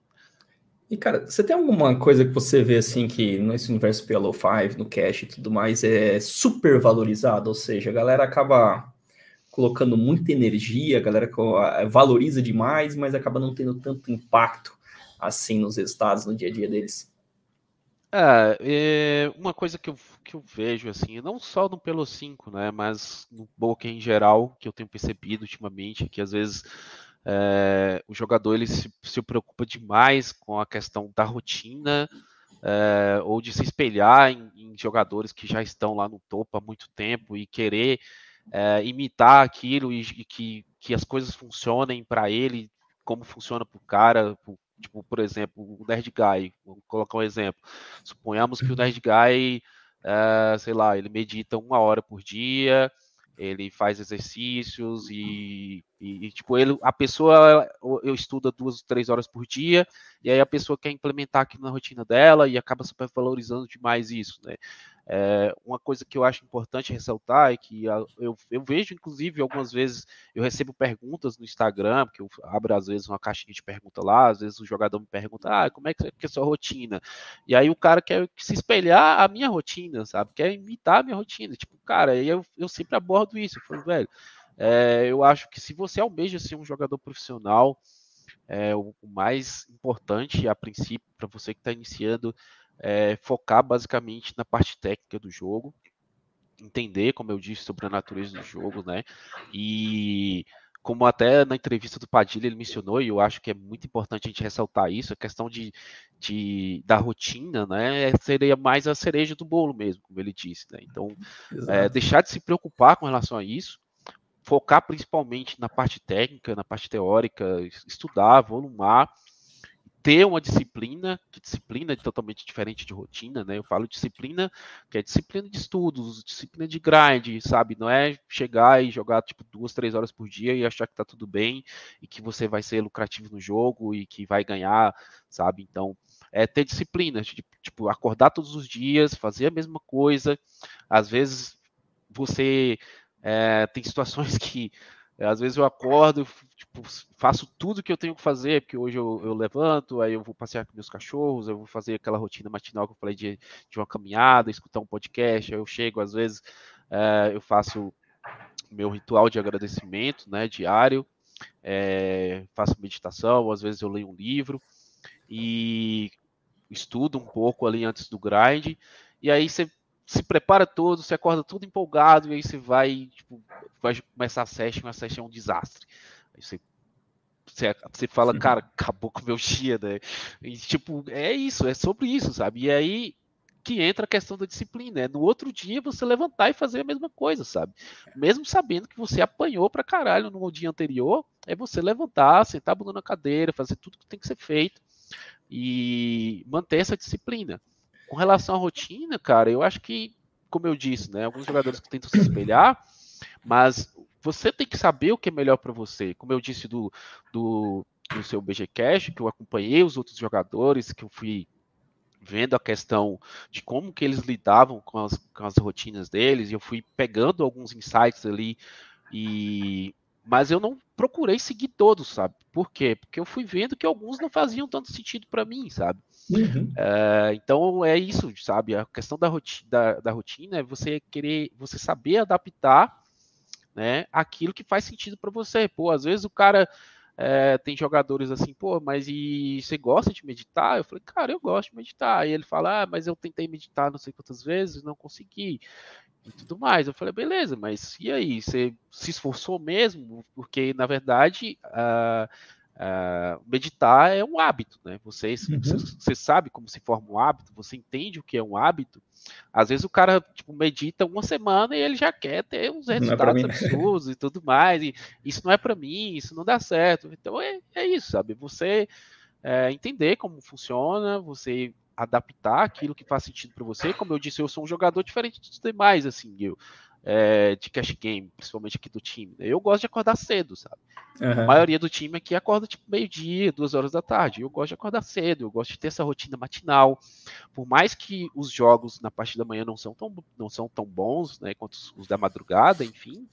E, cara, você tem alguma coisa que você vê, assim, que nesse universo PLO5, no cache e tudo mais, é super valorizado? Ou seja, a galera acaba colocando muita energia, a galera valoriza demais, mas acaba não tendo tanto impacto assim nos resultados no dia a dia deles? É, é uma coisa que eu, que eu vejo, assim, não só no Pelo 5, né, mas no Boca em geral, que eu tenho percebido ultimamente, que às vezes é, o jogador ele se, se, preocupa demais com a questão da rotina é, ou de se espelhar em, em, jogadores que já estão lá no topo há muito tempo e querer é, imitar aquilo e, e, que, que as coisas funcionem para ele como funciona para o cara, pro, tipo, por exemplo, o Nerd Guy, vamos colocar um exemplo. Suponhamos que o Nerd Guy, sei lá, ele medita uma hora por dia, ele faz exercícios e, e, tipo, ele, a pessoa, eu estuda duas, três horas por dia, e aí a pessoa quer implementar aqui na rotina dela e acaba supervalorizando demais isso, né? É, uma coisa que eu acho importante ressaltar é que eu, eu, vejo, inclusive, algumas vezes eu recebo perguntas no Instagram, porque eu abro às vezes uma caixinha de pergunta lá, às vezes o jogador me pergunta, ah, como é que é a sua rotina? E aí o cara quer se espelhar a minha rotina, sabe? Quer imitar a minha rotina. Tipo, cara, eu, eu sempre abordo isso. Eu falo, velho, é, eu acho que se você almeja ser um jogador profissional, é, o mais importante a princípio para você que está iniciando é, focar basicamente na parte técnica do jogo, entender, como eu disse, sobre a natureza do jogo, né? E como até na entrevista do Padilha ele mencionou, e eu acho que é muito importante a gente ressaltar isso, a questão de, de da rotina, né? Seria mais a cereja do bolo mesmo, como ele disse, né? Então, é, deixar de se preocupar com relação a isso, focar principalmente na parte técnica, na parte teórica, estudar, volumar ter uma disciplina, que disciplina é totalmente diferente de rotina, né? Eu falo disciplina, que é disciplina de estudos, disciplina de grind, sabe? Não é chegar e jogar tipo duas, três horas por dia e achar que tá tudo bem e que você vai ser lucrativo no jogo e que vai ganhar, sabe? Então, é ter disciplina, tipo, acordar todos os dias, fazer a mesma coisa. Às vezes você é, tem situações que às vezes eu acordo, faço tudo que eu tenho que fazer, porque hoje eu, eu, levanto, aí eu vou passear com meus cachorros, eu vou fazer aquela rotina matinal que eu falei de, de uma caminhada, escutar um podcast, eu chego, às vezes é, eu faço meu ritual de agradecimento, né, diário, é, faço meditação, às vezes eu leio um livro e estudo um pouco ali antes do grind, e aí você se prepara todo, você acorda tudo empolgado, e aí você vai, tipo, vai começar a session, a session é um desastre. Aí você, você, você fala, uhum. cara, acabou com o meu dia, né? E, tipo, é isso, é sobre isso, sabe? E aí que entra a questão da disciplina, é no outro dia você levantar e fazer a mesma coisa, sabe? Mesmo sabendo que você apanhou pra caralho no dia anterior, é você levantar, sentar a bunda na cadeira, fazer tudo que tem que ser feito e manter essa disciplina. Com relação à rotina, cara, eu acho que, como eu disse, né, alguns jogadores que tentam se espelhar, mas você tem que saber o que é melhor para você. Como eu disse do, do, do seu BG Cash, que eu acompanhei os outros jogadores, que eu fui vendo a questão de como que eles lidavam com as, com as rotinas deles, e eu fui pegando alguns insights ali e mas eu não procurei seguir todos, sabe? Por quê? Porque eu fui vendo que alguns não faziam tanto sentido para mim, sabe? Uhum. É, então é isso, sabe? A questão da rotina, da, da rotina é você querer, você saber adaptar, né? Aquilo que faz sentido para você. Pô, às vezes o cara é, tem jogadores assim, pô, mas e você gosta de meditar? Eu falei, cara, eu gosto de meditar. E ele fala, ah, mas eu tentei meditar não sei quantas vezes, não consegui e tudo mais. Eu falei, beleza, mas e aí? Você se esforçou mesmo? Porque, na verdade, uh, uh, meditar é um hábito, né? Você, uhum. você, você, sabe como se forma um hábito, você entende o que é um hábito. Às vezes o cara tipo, medita uma semana e ele já quer ter uns é resultados é absurdos e tudo mais. E isso não é para mim, isso não dá certo. Então é, é isso, sabe? Você é, entender como funciona, você adaptar aquilo que faz sentido para você. Como eu disse, eu sou um jogador diferente dos demais, assim, eu, é, de cash game, principalmente aqui do time. Né? Eu gosto de acordar cedo, sabe? Uhum. A maioria do time aqui acorda tipo meio-dia, duas horas da tarde. Eu gosto de acordar cedo, eu gosto de ter essa rotina matinal. Por mais que os jogos na parte da manhã não são tão, não são tão bons, né, quanto os da madrugada, enfim.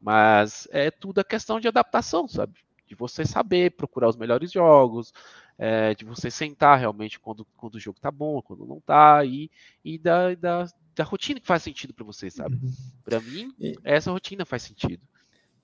Mas é tudo a questão de adaptação, sabe? De você saber procurar os melhores jogos, é, de você sentar realmente quando, quando o jogo tá bom, quando não tá, e, e da, da, da rotina que faz sentido para você, sabe? Uhum. Para mim, essa rotina faz sentido.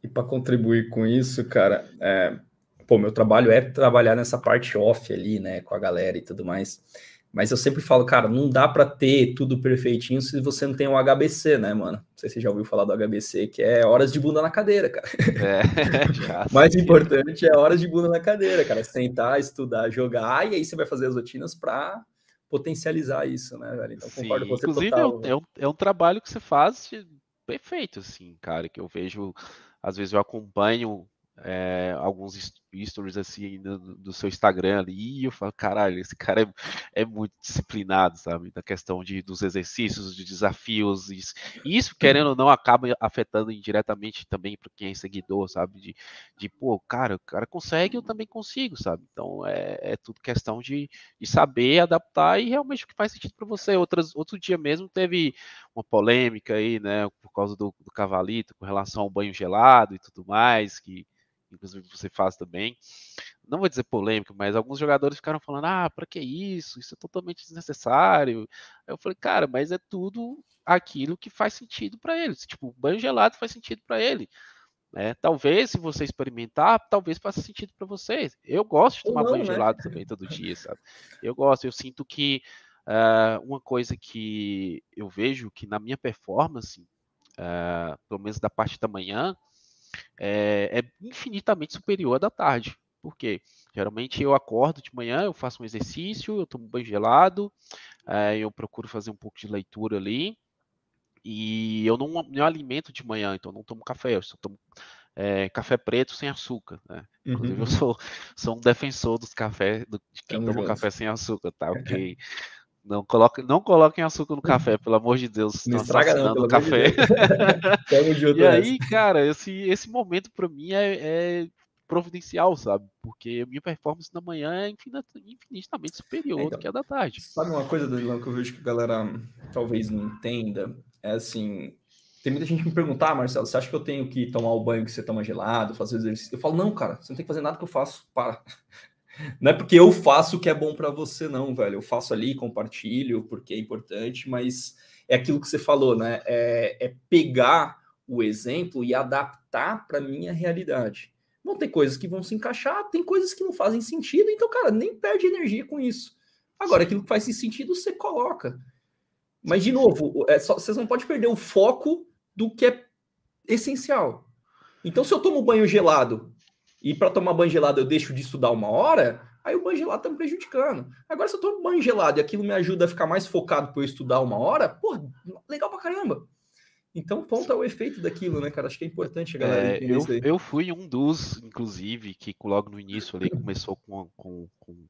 E para contribuir com isso, cara, é, pô, meu trabalho é trabalhar nessa parte off ali, né, com a galera e tudo mais. Mas eu sempre falo, cara, não dá para ter tudo perfeitinho se você não tem um HBC, né, mano? Não sei se você já ouviu falar do HBC, que é horas de bunda na cadeira, cara. É, Mais importante é horas de bunda na cadeira, cara. Sentar, estudar, jogar, e aí você vai fazer as rotinas para potencializar isso, né, velho? Então, concordo Sim, com você Inclusive, total, é, um, é um trabalho que você faz perfeito, assim, cara, que eu vejo, às vezes eu acompanho é, alguns stories assim do, do, seu Instagram ali, e eu falo, caralho, esse cara é, é, muito disciplinado, sabe? Da questão de, dos exercícios, de desafios, isso, isso, querendo ou não, acaba afetando indiretamente também para quem é seguidor, sabe? De, de, pô, cara, o cara consegue, eu também consigo, sabe? Então é, é tudo questão de, de saber adaptar e realmente o que faz sentido para você. Outras, outro dia mesmo teve uma polêmica aí, né, por causa do, do cavalito, com relação ao banho gelado e tudo mais, que inclusive você faz também. Não vou dizer polêmico, mas alguns jogadores ficaram falando: ah, para que isso? Isso é totalmente desnecessário. Aí eu falei, cara, mas é tudo aquilo que faz sentido para eles. Tipo, banho gelado faz sentido para ele. Né? Talvez, se você experimentar, talvez faça sentido para vocês. Eu gosto de tomar não, banho né? gelado também todo dia, sabe? Eu gosto, eu sinto que uh, uma coisa que eu vejo que na minha performance, uh, pelo menos da parte da manhã, é, é infinitamente superior à da tarde. Por quê? Geralmente eu acordo de manhã, eu faço um exercício, eu tomo banho gelado, é, eu procuro fazer um pouco de leitura ali, e eu não me alimento de manhã, então não tomo café, eu só tomo é, café preto sem açúcar. Né? Inclusive, uhum. eu sou, sou um defensor dos cafés, do, de quem toma café sem açúcar, tá? Porque Não coloquem, não coloquem açúcar no café, pelo amor de Deus. Não estraga não, pelo café. De e aí, cara, esse, esse momento para mim é, é, providencial, sabe? Porque a minha performance na manhã é infinitamente superior então, do que a da tarde. Sabe uma coisa, Danilão, que eu vejo que a galera talvez não entenda? É assim, tem muita gente que me perguntar, ah, Marcelo, você acha que eu tenho que tomar o banho que você toma gelado, fazer exercício? Eu falo, não, cara, você não tem que fazer nada que eu faço. Para. Não é porque eu faço o que é bom para você, não, velho. Eu faço ali, compartilho, porque é importante, mas é aquilo que você falou, né? É, é pegar o exemplo e adaptar para minha realidade. Vão ter coisas que vão se encaixar, tem coisas que não fazem sentido, então, cara, nem perde energia com isso. Agora, aquilo que faz sentido, você coloca. Mas, de novo, é só, vocês não podem perder o foco do que é essencial. Então, se eu tomo banho gelado e para tomar banho gelado eu deixo de estudar uma hora, aí o banho gelado tá me prejudicando. Agora, se eu tomo banho gelado e aquilo me ajuda a ficar mais focado para eu estudar uma hora, pô, legal pra caramba. Então, ponto é o efeito daquilo, né, cara? Acho que é importante a galera é, eu, eu fui um dos, inclusive, que logo no início ali começou com, com, com,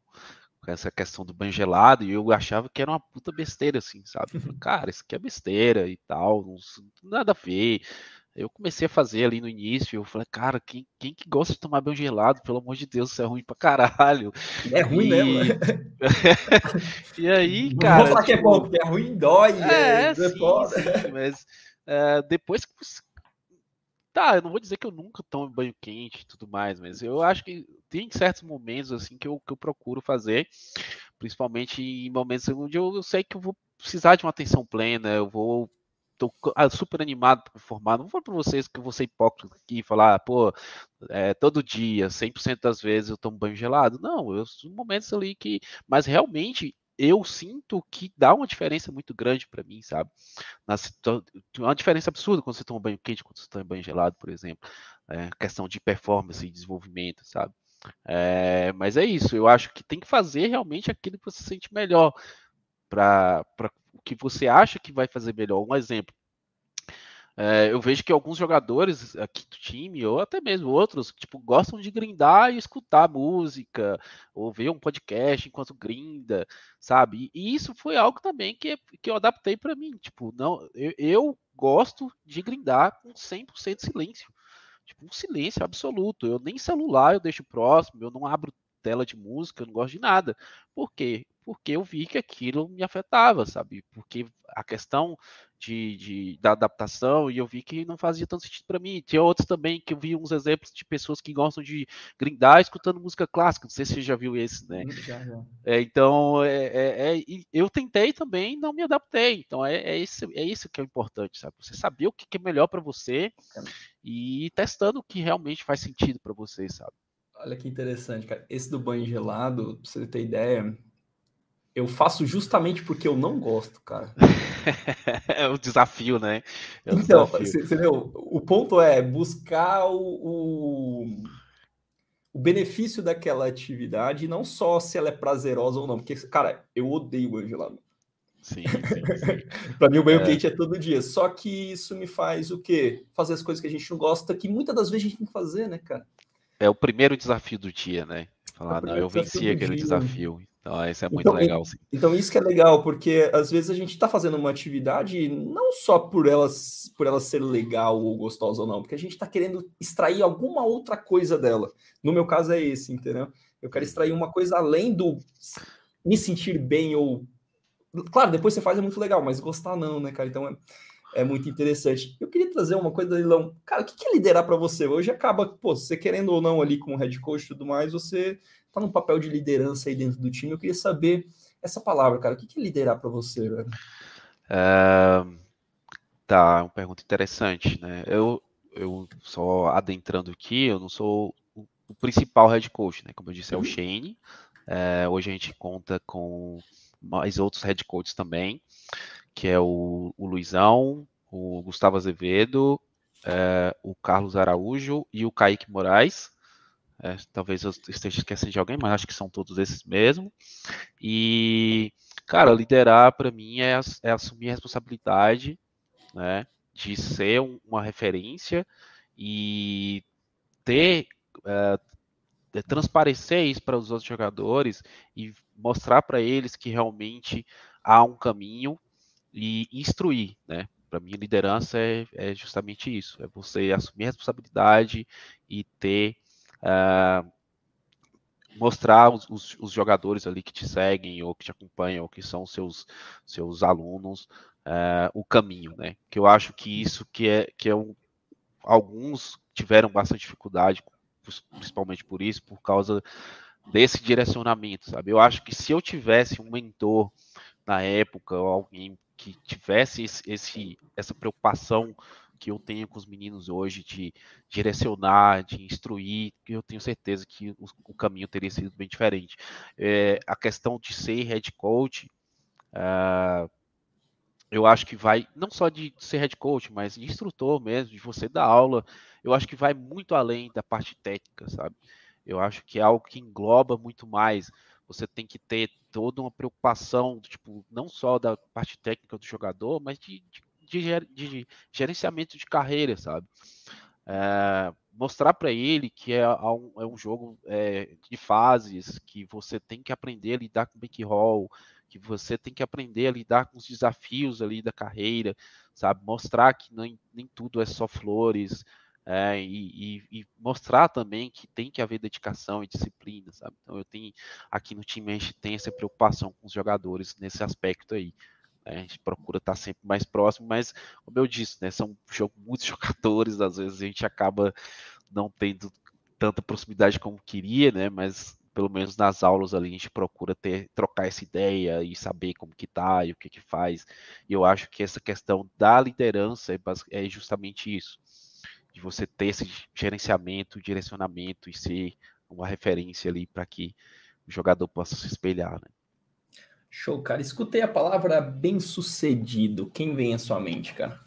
essa questão do banho gelado e eu achava que era uma puta besteira, assim, sabe? Cara, isso aqui é besteira e tal, não, nada a ver. Eu comecei a fazer ali no início, eu falei, cara, quem, quem que gosta de tomar banho gelado? Pelo amor de Deus, isso é ruim pra caralho. É ruim e... mesmo, né? e aí, cara. Não vou falar tipo... que é tipo bom, porque é ruim, dói. É, é, sim, sim, mas é, depois que você... Tá, eu não vou dizer que eu nunca tomo banho quente e tudo mais, mas eu acho que tem certos momentos assim que eu, que eu procuro fazer, principalmente em momentos onde eu, eu sei que eu vou precisar de uma atenção plena, eu vou tô ah, super animado para formar. Não vou para vocês que eu vou ser hipócrita aqui e falar, pô, é, todo dia, 100% das vezes eu tomo banho gelado. Não, eu momentos ali que. Mas realmente eu sinto que dá uma diferença muito grande para mim, sabe? Uma diferença absurda quando você toma banho quente, quando você toma banho gelado, por exemplo. É, questão de performance e desenvolvimento, sabe? É, mas é isso, eu acho que tem que fazer realmente aquilo que você sente melhor para que você acha que vai fazer melhor. Um exemplo. É, eu vejo que alguns jogadores aqui do time, ou até mesmo outros, tipo, gostam de grindar e escutar música, ou ver um podcast enquanto grinda, sabe? E, isso foi algo também que, que eu adaptei para mim. Tipo, não, eu, eu gosto de grindar com 100% de silêncio. Tipo, um silêncio absoluto. Eu nem celular eu deixo próximo, eu não abro tela de música, eu não gosto de nada. Por quê? porque eu vi que aquilo me afetava, sabe? Porque a questão de, de, da adaptação e eu vi que não fazia tanto sentido para mim. Tinha outros também que eu vi uns exemplos de pessoas que gostam de grindar escutando música clássica. Não sei se você já viu esse, né? Já, já. É, então, é, é, é, eu tentei também, não me adaptei. Então, é, é, esse, é isso que é importante, sabe? Você saber o que é melhor para você e ir testando o que realmente faz sentido para você, sabe? Olha que interessante, cara. Esse do banho gelado, pra você ter ideia, eu faço justamente porque eu não gosto, cara. é o desafio, né? É o então, desafio. Você, viu? O ponto é buscar o, o, o, benefício daquela atividade, não só se ela é prazerosa ou não. Porque, cara, eu odeio banho gelado. Sim, sim, sim. para mim, o banho é. quente é todo dia. Só que isso me faz o quê? Fazer as coisas que a gente não gosta, que muitas das vezes a gente tem que fazer, né, cara? É o primeiro desafio do dia, né? Falar, é não, eu venci aquele dia. desafio. Então, isso é muito então, legal. Sim. Então, isso que é legal, porque às vezes a gente está fazendo uma atividade não só por ela, por ela ser legal ou gostosa ou não, porque a gente está querendo extrair alguma outra coisa dela. No meu caso é esse, entendeu? Eu quero extrair uma coisa além do me sentir bem ou. Claro, depois você faz é muito legal, mas gostar não, né, cara? Então é, é muito interessante. Eu queria trazer uma coisa, Leilão. Cara, o que é liderar para você? Hoje acaba, pô, você querendo ou não ali como head coach e tudo mais, você tá num papel de liderança aí dentro do time. Eu queria saber essa palavra, cara. O que é liderar para você, velho? Uh, tá, uma pergunta interessante, né? Eu, eu só adentrando aqui, eu não sou o, o principal head coach, né? Como eu disse, é o uhum. Shane. É, hoje a gente conta com mais outros head coaches também, que é o, o Luizão, o Gustavo Azevedo, é, o Carlos Araújo e o Kaique Moraes. É, talvez eu esteja esquecendo de alguém, mas acho que são todos esses mesmo. E, cara, liderar para mim é, é, assumir a responsabilidade, né, de ser um, uma referência e ter, é, transparecer isso para os outros jogadores e mostrar para eles que realmente há um caminho e instruir, né? Para mim, liderança é, é justamente isso: é você assumir a responsabilidade e ter uh, mostrar os, os, os, jogadores ali que te seguem ou que te acompanham ou que são seus seus alunos uh, o caminho, né? Que eu acho que isso que é que é um, alguns tiveram bastante dificuldade, principalmente por isso, por causa desse direcionamento, sabe? Eu acho que se eu tivesse um mentor na época ou alguém que tivesse esse, essa preocupação que eu tenho com os meninos hoje de direcionar, de instruir, eu tenho certeza que o, o caminho teria sido bem diferente. É, a questão de ser head coach, uh, eu acho que vai, não só de ser head coach, mas de instrutor mesmo, de você dar aula, eu acho que vai muito além da parte técnica, sabe? Eu acho que é algo que engloba muito mais. Você tem que ter toda uma preocupação, tipo, não só da parte técnica do jogador, mas de, de de, gerenciamento de carreira, sabe? É, mostrar para ele que é, um, é um jogo é, de fases, que você tem que aprender a lidar com backroll, que você tem que aprender a lidar com os desafios ali da carreira, sabe? Mostrar que nem, nem tudo é só flores, é, e, e, e, mostrar também que tem que haver dedicação e disciplina, sabe? Então eu tenho aqui no time a gente tem essa preocupação com os jogadores nesse aspecto aí. Né? A gente procura estar sempre mais próximo, mas, como eu disse, né, são muitos jogadores, às vezes a gente acaba não tendo tanta proximidade como queria, né? Mas pelo menos nas aulas ali a gente procura ter trocar essa ideia e saber como que tá e o que que faz. E eu acho que essa questão da liderança é, é justamente isso, de você ter esse gerenciamento, direcionamento e ser uma referência ali para que o jogador possa se espelhar, né? Show, cara. Escutei a palavra bem-sucedido. Quem vem à sua mente, cara?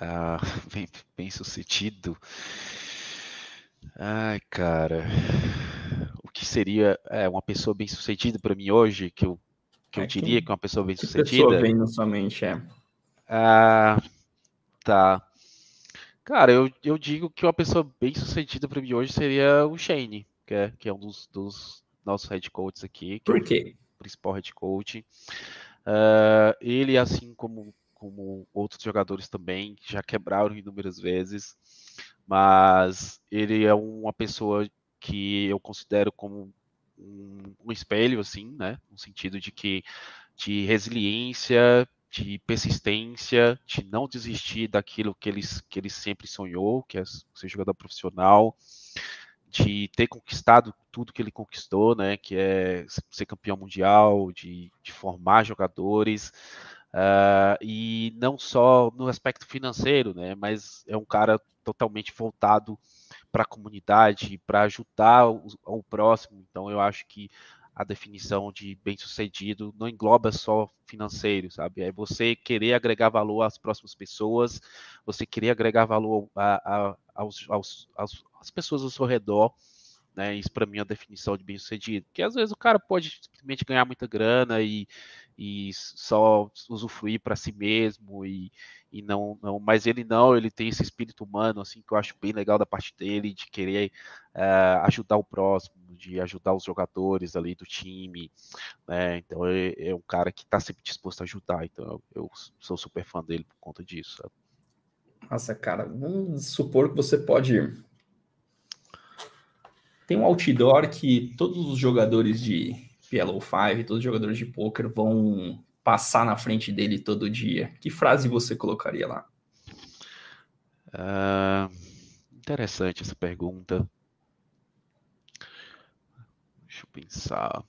Ah, bem-sucedido. Ai, cara. O que seria é, uma pessoa bem-sucedida para mim hoje, que eu, que eu é, diria que é uma pessoa bem-sucedida? Que pessoa vem na sua mente, é? Ah, tá. Cara, eu, eu digo que uma pessoa bem-sucedida para mim hoje seria o Shane, que é, que é um dos, dos nossos head coaches aqui. Por quê? principal head coach. Uh, ele, assim como, como outros jogadores também, já quebraram inúmeras vezes, mas ele é uma pessoa que eu considero como um, um espelho, assim, né? No sentido de que de resiliência, de persistência, de não desistir daquilo que ele, que ele sempre sonhou, que é ser jogador profissional, de ter conquistado tudo que ele conquistou, né, que é ser campeão mundial, de, de formar jogadores, uh, e não só no aspecto financeiro, né, mas é um cara totalmente voltado para a comunidade, para ajudar o, o próximo. Então, eu acho que a definição de bem-sucedido não engloba só financeiro, sabe? É você querer agregar valor às próximas pessoas, você querer agregar valor a, a, aos, aos, aos, às pessoas ao seu redor, né? Isso para mim é a definição de bem-sucedido. Que às vezes o cara pode simplesmente ganhar muita grana e, e só usufruir para si mesmo e, e não, não, mas ele não, ele tem esse espírito humano assim que eu acho bem legal da parte dele de querer uh, ajudar o próximo, de ajudar os jogadores ali do time, né? Então é, é um cara que está sempre disposto a ajudar. Então eu, eu, sou super fã dele por conta disso. Sabe? Nossa, cara, vamos supor que você pode tem um outdoor que todos os jogadores de PLO5, todos os jogadores de poker vão passar na frente dele todo dia. Que frase você colocaria lá? Uh, interessante essa pergunta. Deixa eu pensar.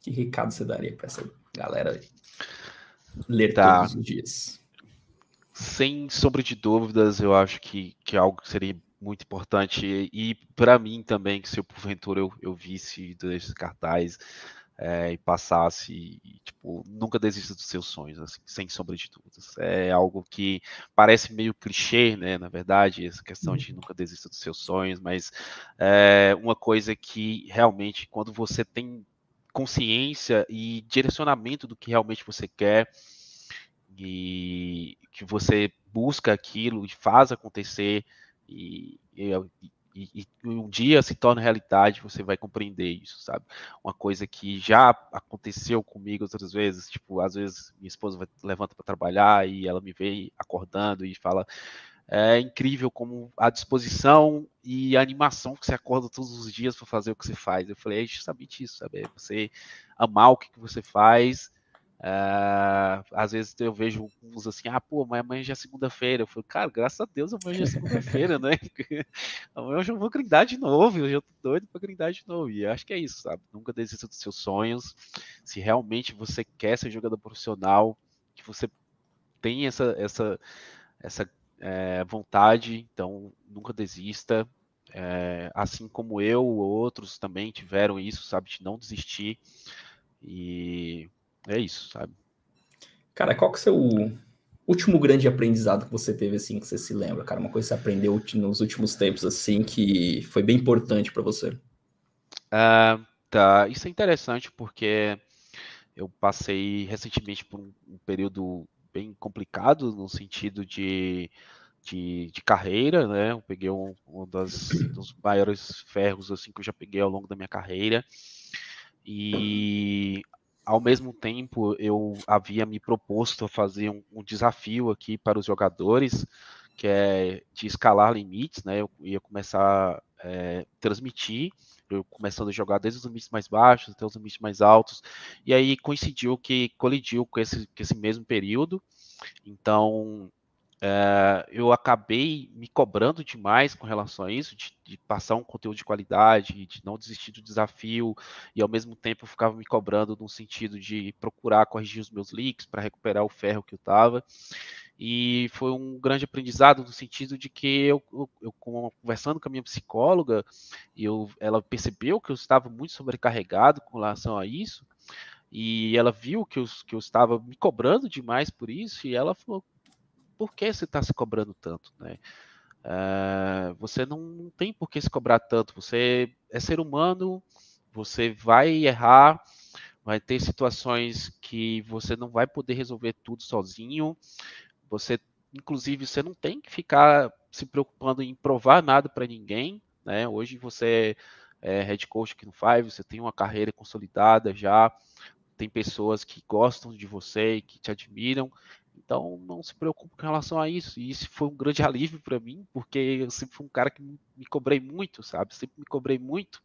Que recado você daria para essa galera ler tá. todos os dias? Sem sombra de dúvidas, eu acho que, que algo que seria muito importante. E para mim também, que se eu porventura eu, eu visse desses cartaz é, e passasse, e, tipo, nunca desista dos seus sonhos, assim, sem sombra de dúvidas. É algo que parece meio clichê, né? Na verdade, essa questão de uhum. nunca desista dos seus sonhos, mas é uma coisa que realmente, quando você tem consciência e direcionamento do que realmente você quer, e que você busca aquilo e faz acontecer, e, e, e, e, um dia se torna realidade, você vai compreender isso, sabe? Uma coisa que já aconteceu comigo outras vezes, tipo, às vezes minha esposa levanta para trabalhar e ela me vê acordando e fala é incrível como a disposição e a animação que você acorda todos os dias para fazer o que você faz. Eu falei, é justamente isso, sabe? É você amar o que você faz Uh, às vezes eu vejo uns assim, ah, pô, mas amanhã já é segunda-feira. Eu falo, cara, graças a Deus amanhã já é segunda-feira, né? amanhã eu já vou grindar de novo, eu já tô doido pra grindar de novo. E acho que é isso, sabe? Nunca desista dos seus sonhos. Se realmente você quer ser jogador profissional, que você tem essa, essa, essa é, vontade, então nunca desista. É, assim como eu, outros também tiveram isso, sabe? De não desistir. E é isso, sabe? Cara, qual que é o seu último grande aprendizado que você teve, assim, que você se lembra, cara? Uma coisa que você aprendeu nos últimos tempos, assim, que foi bem importante para você? Uh, tá, isso é interessante porque eu passei recentemente por um, um período bem complicado no sentido de, de, de, carreira, né? Eu peguei um, um das, dos maiores ferros assim que eu já peguei ao longo da minha carreira e ao mesmo tempo, eu havia me proposto a fazer um, um, desafio aqui para os jogadores, que é de escalar limites, né? Eu ia começar a é, transmitir, eu começando a jogar desde os limites mais baixos até os limites mais altos, e aí coincidiu que colidiu com esse, com esse mesmo período, então é, eu acabei me cobrando demais com relação a isso, de, de, passar um conteúdo de qualidade, de não desistir do desafio, e ao mesmo tempo eu ficava me cobrando no sentido de procurar corrigir os meus leaks para recuperar o ferro que eu estava. E foi um grande aprendizado no sentido de que eu, eu, eu conversando com a minha psicóloga, eu, ela percebeu que eu estava muito sobrecarregado com relação a isso, e ela viu que eu, que eu estava me cobrando demais por isso, e ela falou: por que você está se cobrando tanto, né? Uh, você não, não, tem por que se cobrar tanto. Você é ser humano, você vai errar, vai ter situações que você não vai poder resolver tudo sozinho. Você, inclusive, você não tem que ficar se preocupando em provar nada para ninguém. Né? Hoje você é head coach aqui no Five, você tem uma carreira consolidada já, tem pessoas que gostam de você e que te admiram. Então não se preocupe com relação a isso. E isso foi um grande alívio para mim, porque eu sempre fui um cara que me cobrei muito, sabe? Sempre me cobrei muito.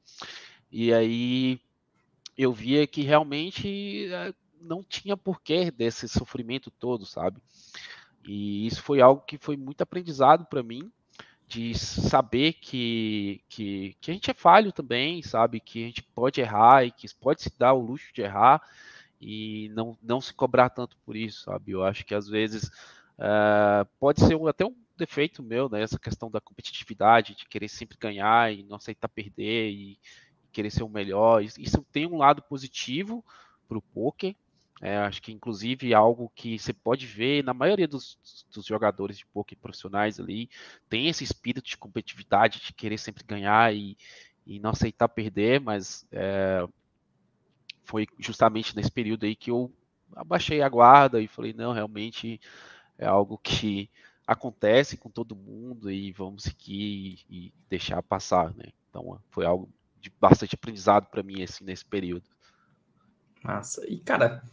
E aí eu via que realmente é, não tinha porquê desse sofrimento todo, sabe? E isso foi algo que foi muito aprendizado para mim, de saber que, que, que a gente é falho também, sabe? Que a gente pode errar e que pode se dar o luxo de errar e não, não se cobrar tanto por isso, sabe? Eu acho que às vezes uh, pode ser até um defeito meu, né? Essa questão da competitividade, de querer sempre ganhar e não aceitar perder e querer ser o melhor. Isso tem um lado positivo para o poker, é, acho que, inclusive, algo que você pode ver na maioria dos, dos jogadores de poker profissionais ali, tem esse espírito de competitividade, de querer sempre ganhar e, e não aceitar perder, mas é, foi justamente nesse período aí que eu abaixei a guarda e falei, não, realmente é algo que acontece com todo mundo e vamos seguir e, deixar passar, né? Então, foi algo de bastante aprendizado para mim, assim, nesse período. Massa. E, cara,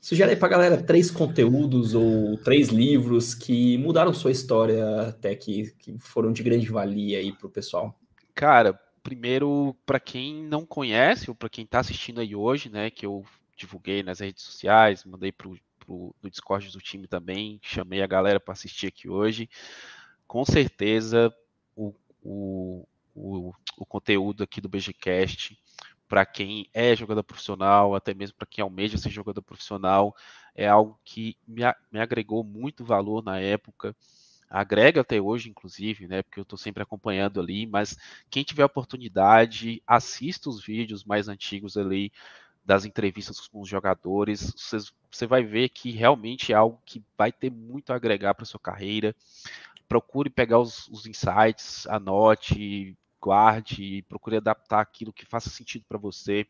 sugere aí pra galera três conteúdos ou três livros que mudaram sua história até que, que foram de grande valia aí pro pessoal. Cara, primeiro, para quem não conhece, ou para quem está assistindo aí hoje, né, que eu divulguei nas redes sociais, mandei pro, pro, no Discord do time também, chamei a galera para assistir aqui hoje. Com certeza, o, o, o, o conteúdo aqui do BGCast para quem é jogador profissional, até mesmo para quem almeja ser jogador profissional, é algo que me, me agregou muito valor na época, agrega até hoje, inclusive, né? Porque eu estou sempre acompanhando ali, mas quem tiver oportunidade, assista os vídeos mais antigos ali das entrevistas com os jogadores, você vai ver que realmente é algo que vai ter muito a agregar para sua carreira. Procure pegar os, os insights, anote, guarde, procure adaptar aquilo que faça sentido para você.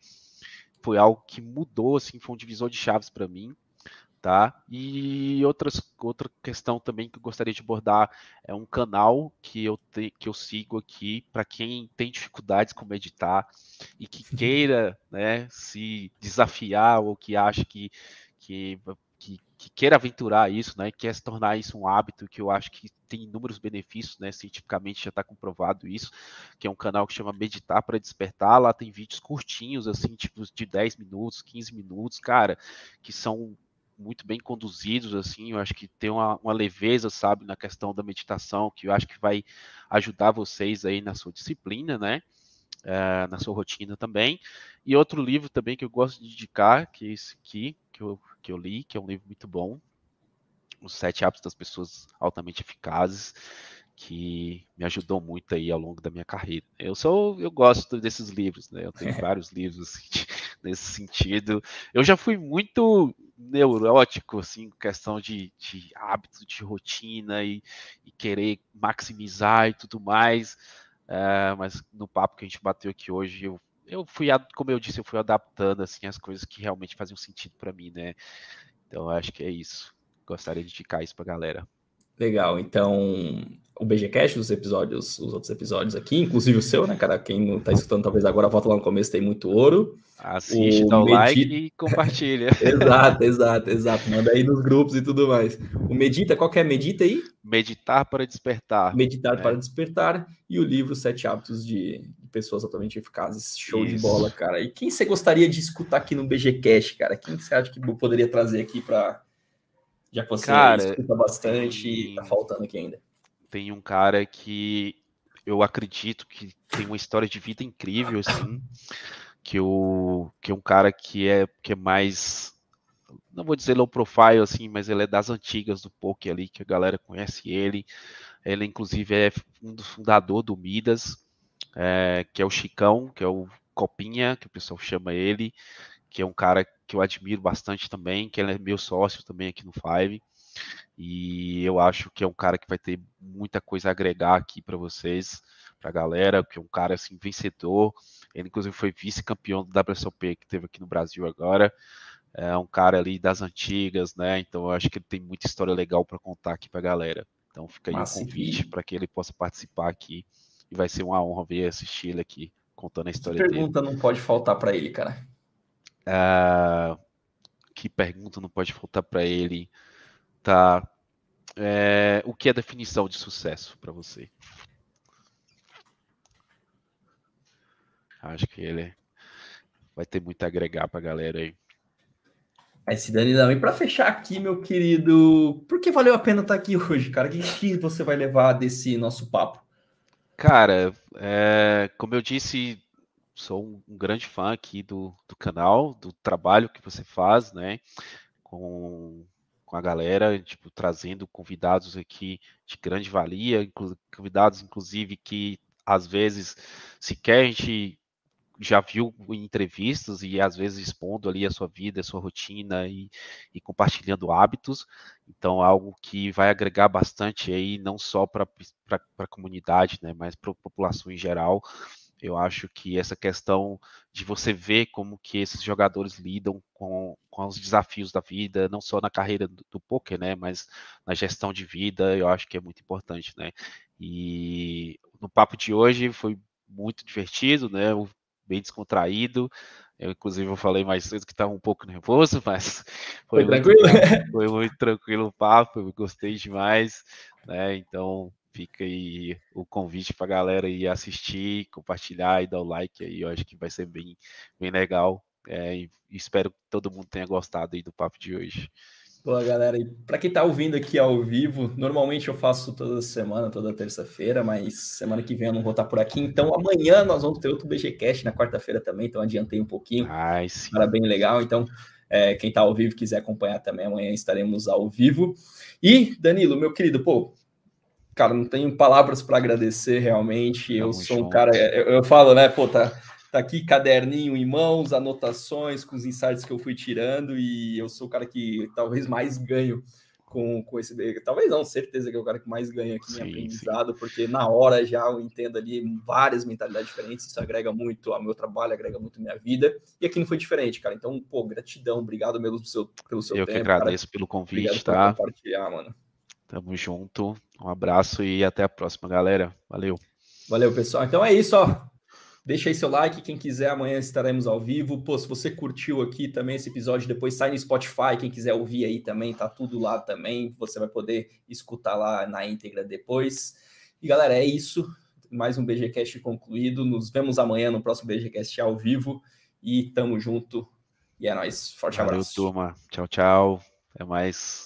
Foi algo que mudou, assim, foi um divisor de chaves para mim, tá? E outras, outra questão também que eu gostaria de abordar é um canal que eu, te, que eu sigo aqui para quem tem dificuldades com meditar e que queira, né, se desafiar ou que acha que que que, que queira aventurar isso, né, quer se tornar isso um hábito, que eu acho que tem inúmeros benefícios, né, cientificamente já está comprovado isso, que é um canal que chama Meditar para Despertar, lá tem vídeos curtinhos, assim, tipo de 10 minutos, 15 minutos, cara, que são muito bem conduzidos, assim, eu acho que tem uma, uma, leveza, sabe, na questão da meditação, que eu acho que vai ajudar vocês aí na sua disciplina, né, uh, na sua rotina também. E outro livro também que eu gosto de indicar, que é esse aqui, que eu que eu li, que é um livro muito bom. Os Sete Hábitos das Pessoas Altamente Eficazes, que me ajudou muito aí ao longo da minha carreira. Eu sou, eu gosto desses livros, né? Eu tenho vários livros assim, nesse sentido. Eu já fui muito neurótico, assim, questão de, de hábito, de rotina e, e querer maximizar e tudo mais. Uh, mas no papo que a gente bateu aqui hoje, eu eu fui, como eu disse, eu fui adaptando assim as coisas que realmente faziam sentido para mim, né? Então acho que é isso. Gostaria de indicar isso pra galera. Legal, então o BGCast, os episódios, os outros episódios aqui, inclusive o seu, né, cara? Quem não tá escutando talvez agora, volta lá no começo, tem muito ouro. Assiste, o dá o Medi... like e compartilha. exato, exato, exato. Manda aí nos grupos e tudo mais. O Medita, qual que é Medita aí? Meditar para despertar. Meditar né? para despertar. E o livro Sete Hábitos de pessoas altamente eficazes. Show Isso. de bola, cara. E quem você gostaria de escutar aqui no BGCast, cara? Quem você acha que poderia trazer aqui para já que você cara, escuta bastante tem... e tá faltando aqui ainda? Tem um cara que eu acredito que tem uma história de vida incrível, assim, que, o, que é um cara que é, que é mais não vou dizer low profile assim, mas ele é das antigas do poker ali, que a galera conhece ele. Ele, inclusive, é um dos fundadores do Midas, é, que é o Chicão, que é o Copinha, que o pessoal chama ele, que é um cara que eu admiro bastante também, que ele é meu sócio também aqui no Five. E eu acho que é um cara que vai ter muita coisa a agregar aqui para vocês, para a galera, que é um cara assim vencedor. Ele inclusive foi vice-campeão do WSOP que teve aqui no Brasil agora. É um cara ali das antigas, né? Então eu acho que ele tem muita história legal para contar aqui para a galera. Então fica aí o um convite para que ele possa participar aqui e vai ser uma honra ver assistir ele aqui contando a história que pergunta dele. não pode faltar para ele, cara? Uh, que pergunta não pode faltar para ele? Tá. É, o que é definição de sucesso para você? Acho que ele vai ter muito a agregar para a galera aí. Esse Danilão, e para fechar aqui, meu querido, por que valeu a pena estar aqui hoje, cara? O que, que você vai levar desse nosso papo? Cara, é, como eu disse, sou um grande fã aqui do, do canal, do trabalho que você faz, né? Com, com a galera, tipo, trazendo convidados aqui de grande valia, convidados, inclusive, que às vezes sequer a gente já viu em entrevistas e às vezes expondo ali a sua vida, a sua rotina e, e compartilhando hábitos. Então, algo que vai agregar bastante aí, não só para a comunidade, né, mas para a população em geral. Eu acho que essa questão de você ver como que esses jogadores lidam com, com os desafios da vida, não só na carreira do, do poker, né, mas na gestão de vida, eu acho que é muito importante, né. E no papo de hoje foi muito divertido, né? bem descontraído. Eu, inclusive, eu falei mais cedo que estava um pouco nervoso, mas foi, foi tranquilo. Muito, foi muito tranquilo o papo, eu gostei demais, né? Então fica aí o convite para a galera ir assistir, compartilhar e dar o like aí. Eu acho que vai ser bem, bem legal. É, e espero que todo mundo tenha gostado aí do papo de hoje. Boa, galera. E para quem está ouvindo aqui ao vivo, normalmente eu faço toda semana, toda terça-feira, mas semana que vem eu não vou estar por aqui. Então amanhã nós vamos ter outro BGCast na quarta-feira também, então adiantei um pouquinho. Nice. Era bem legal. Então, é, quem está ao vivo quiser acompanhar também, amanhã estaremos ao vivo. E, Danilo, meu querido, pô, cara, não tenho palavras para agradecer realmente. eu sou um cara, eu, eu falo, né, pô, tá Tá aqui caderninho em mãos, anotações com os insights que eu fui tirando e eu sou o cara que talvez mais ganho com, com esse. Talvez não, certeza que é o cara que mais ganha aqui sim, em aprendizado, sim. porque na hora já eu entendo ali várias mentalidades diferentes, isso agrega muito ao meu trabalho, agrega muito à minha vida. E aqui não foi diferente, cara. Então, pô, gratidão, obrigado mesmo pelo seu, pelo seu eu tempo. Eu que agradeço cara. pelo convite, obrigado tá? Por compartilhar, mano. Tamo junto. Um abraço e até a próxima, galera. Valeu. Valeu, pessoal. Então é isso, ó. Deixa aí seu like, quem quiser, amanhã estaremos ao vivo. Pô, se você curtiu aqui também esse episódio, depois sai no Spotify, quem quiser ouvir aí também, tá tudo lá também. Você vai poder escutar lá na íntegra depois. E galera, é isso. Mais um BGCast concluído. Nos vemos amanhã no próximo BGCast ao vivo. E tamo junto. E é nóis. Forte Valeu, abraço. turma. Tchau, tchau. Até mais.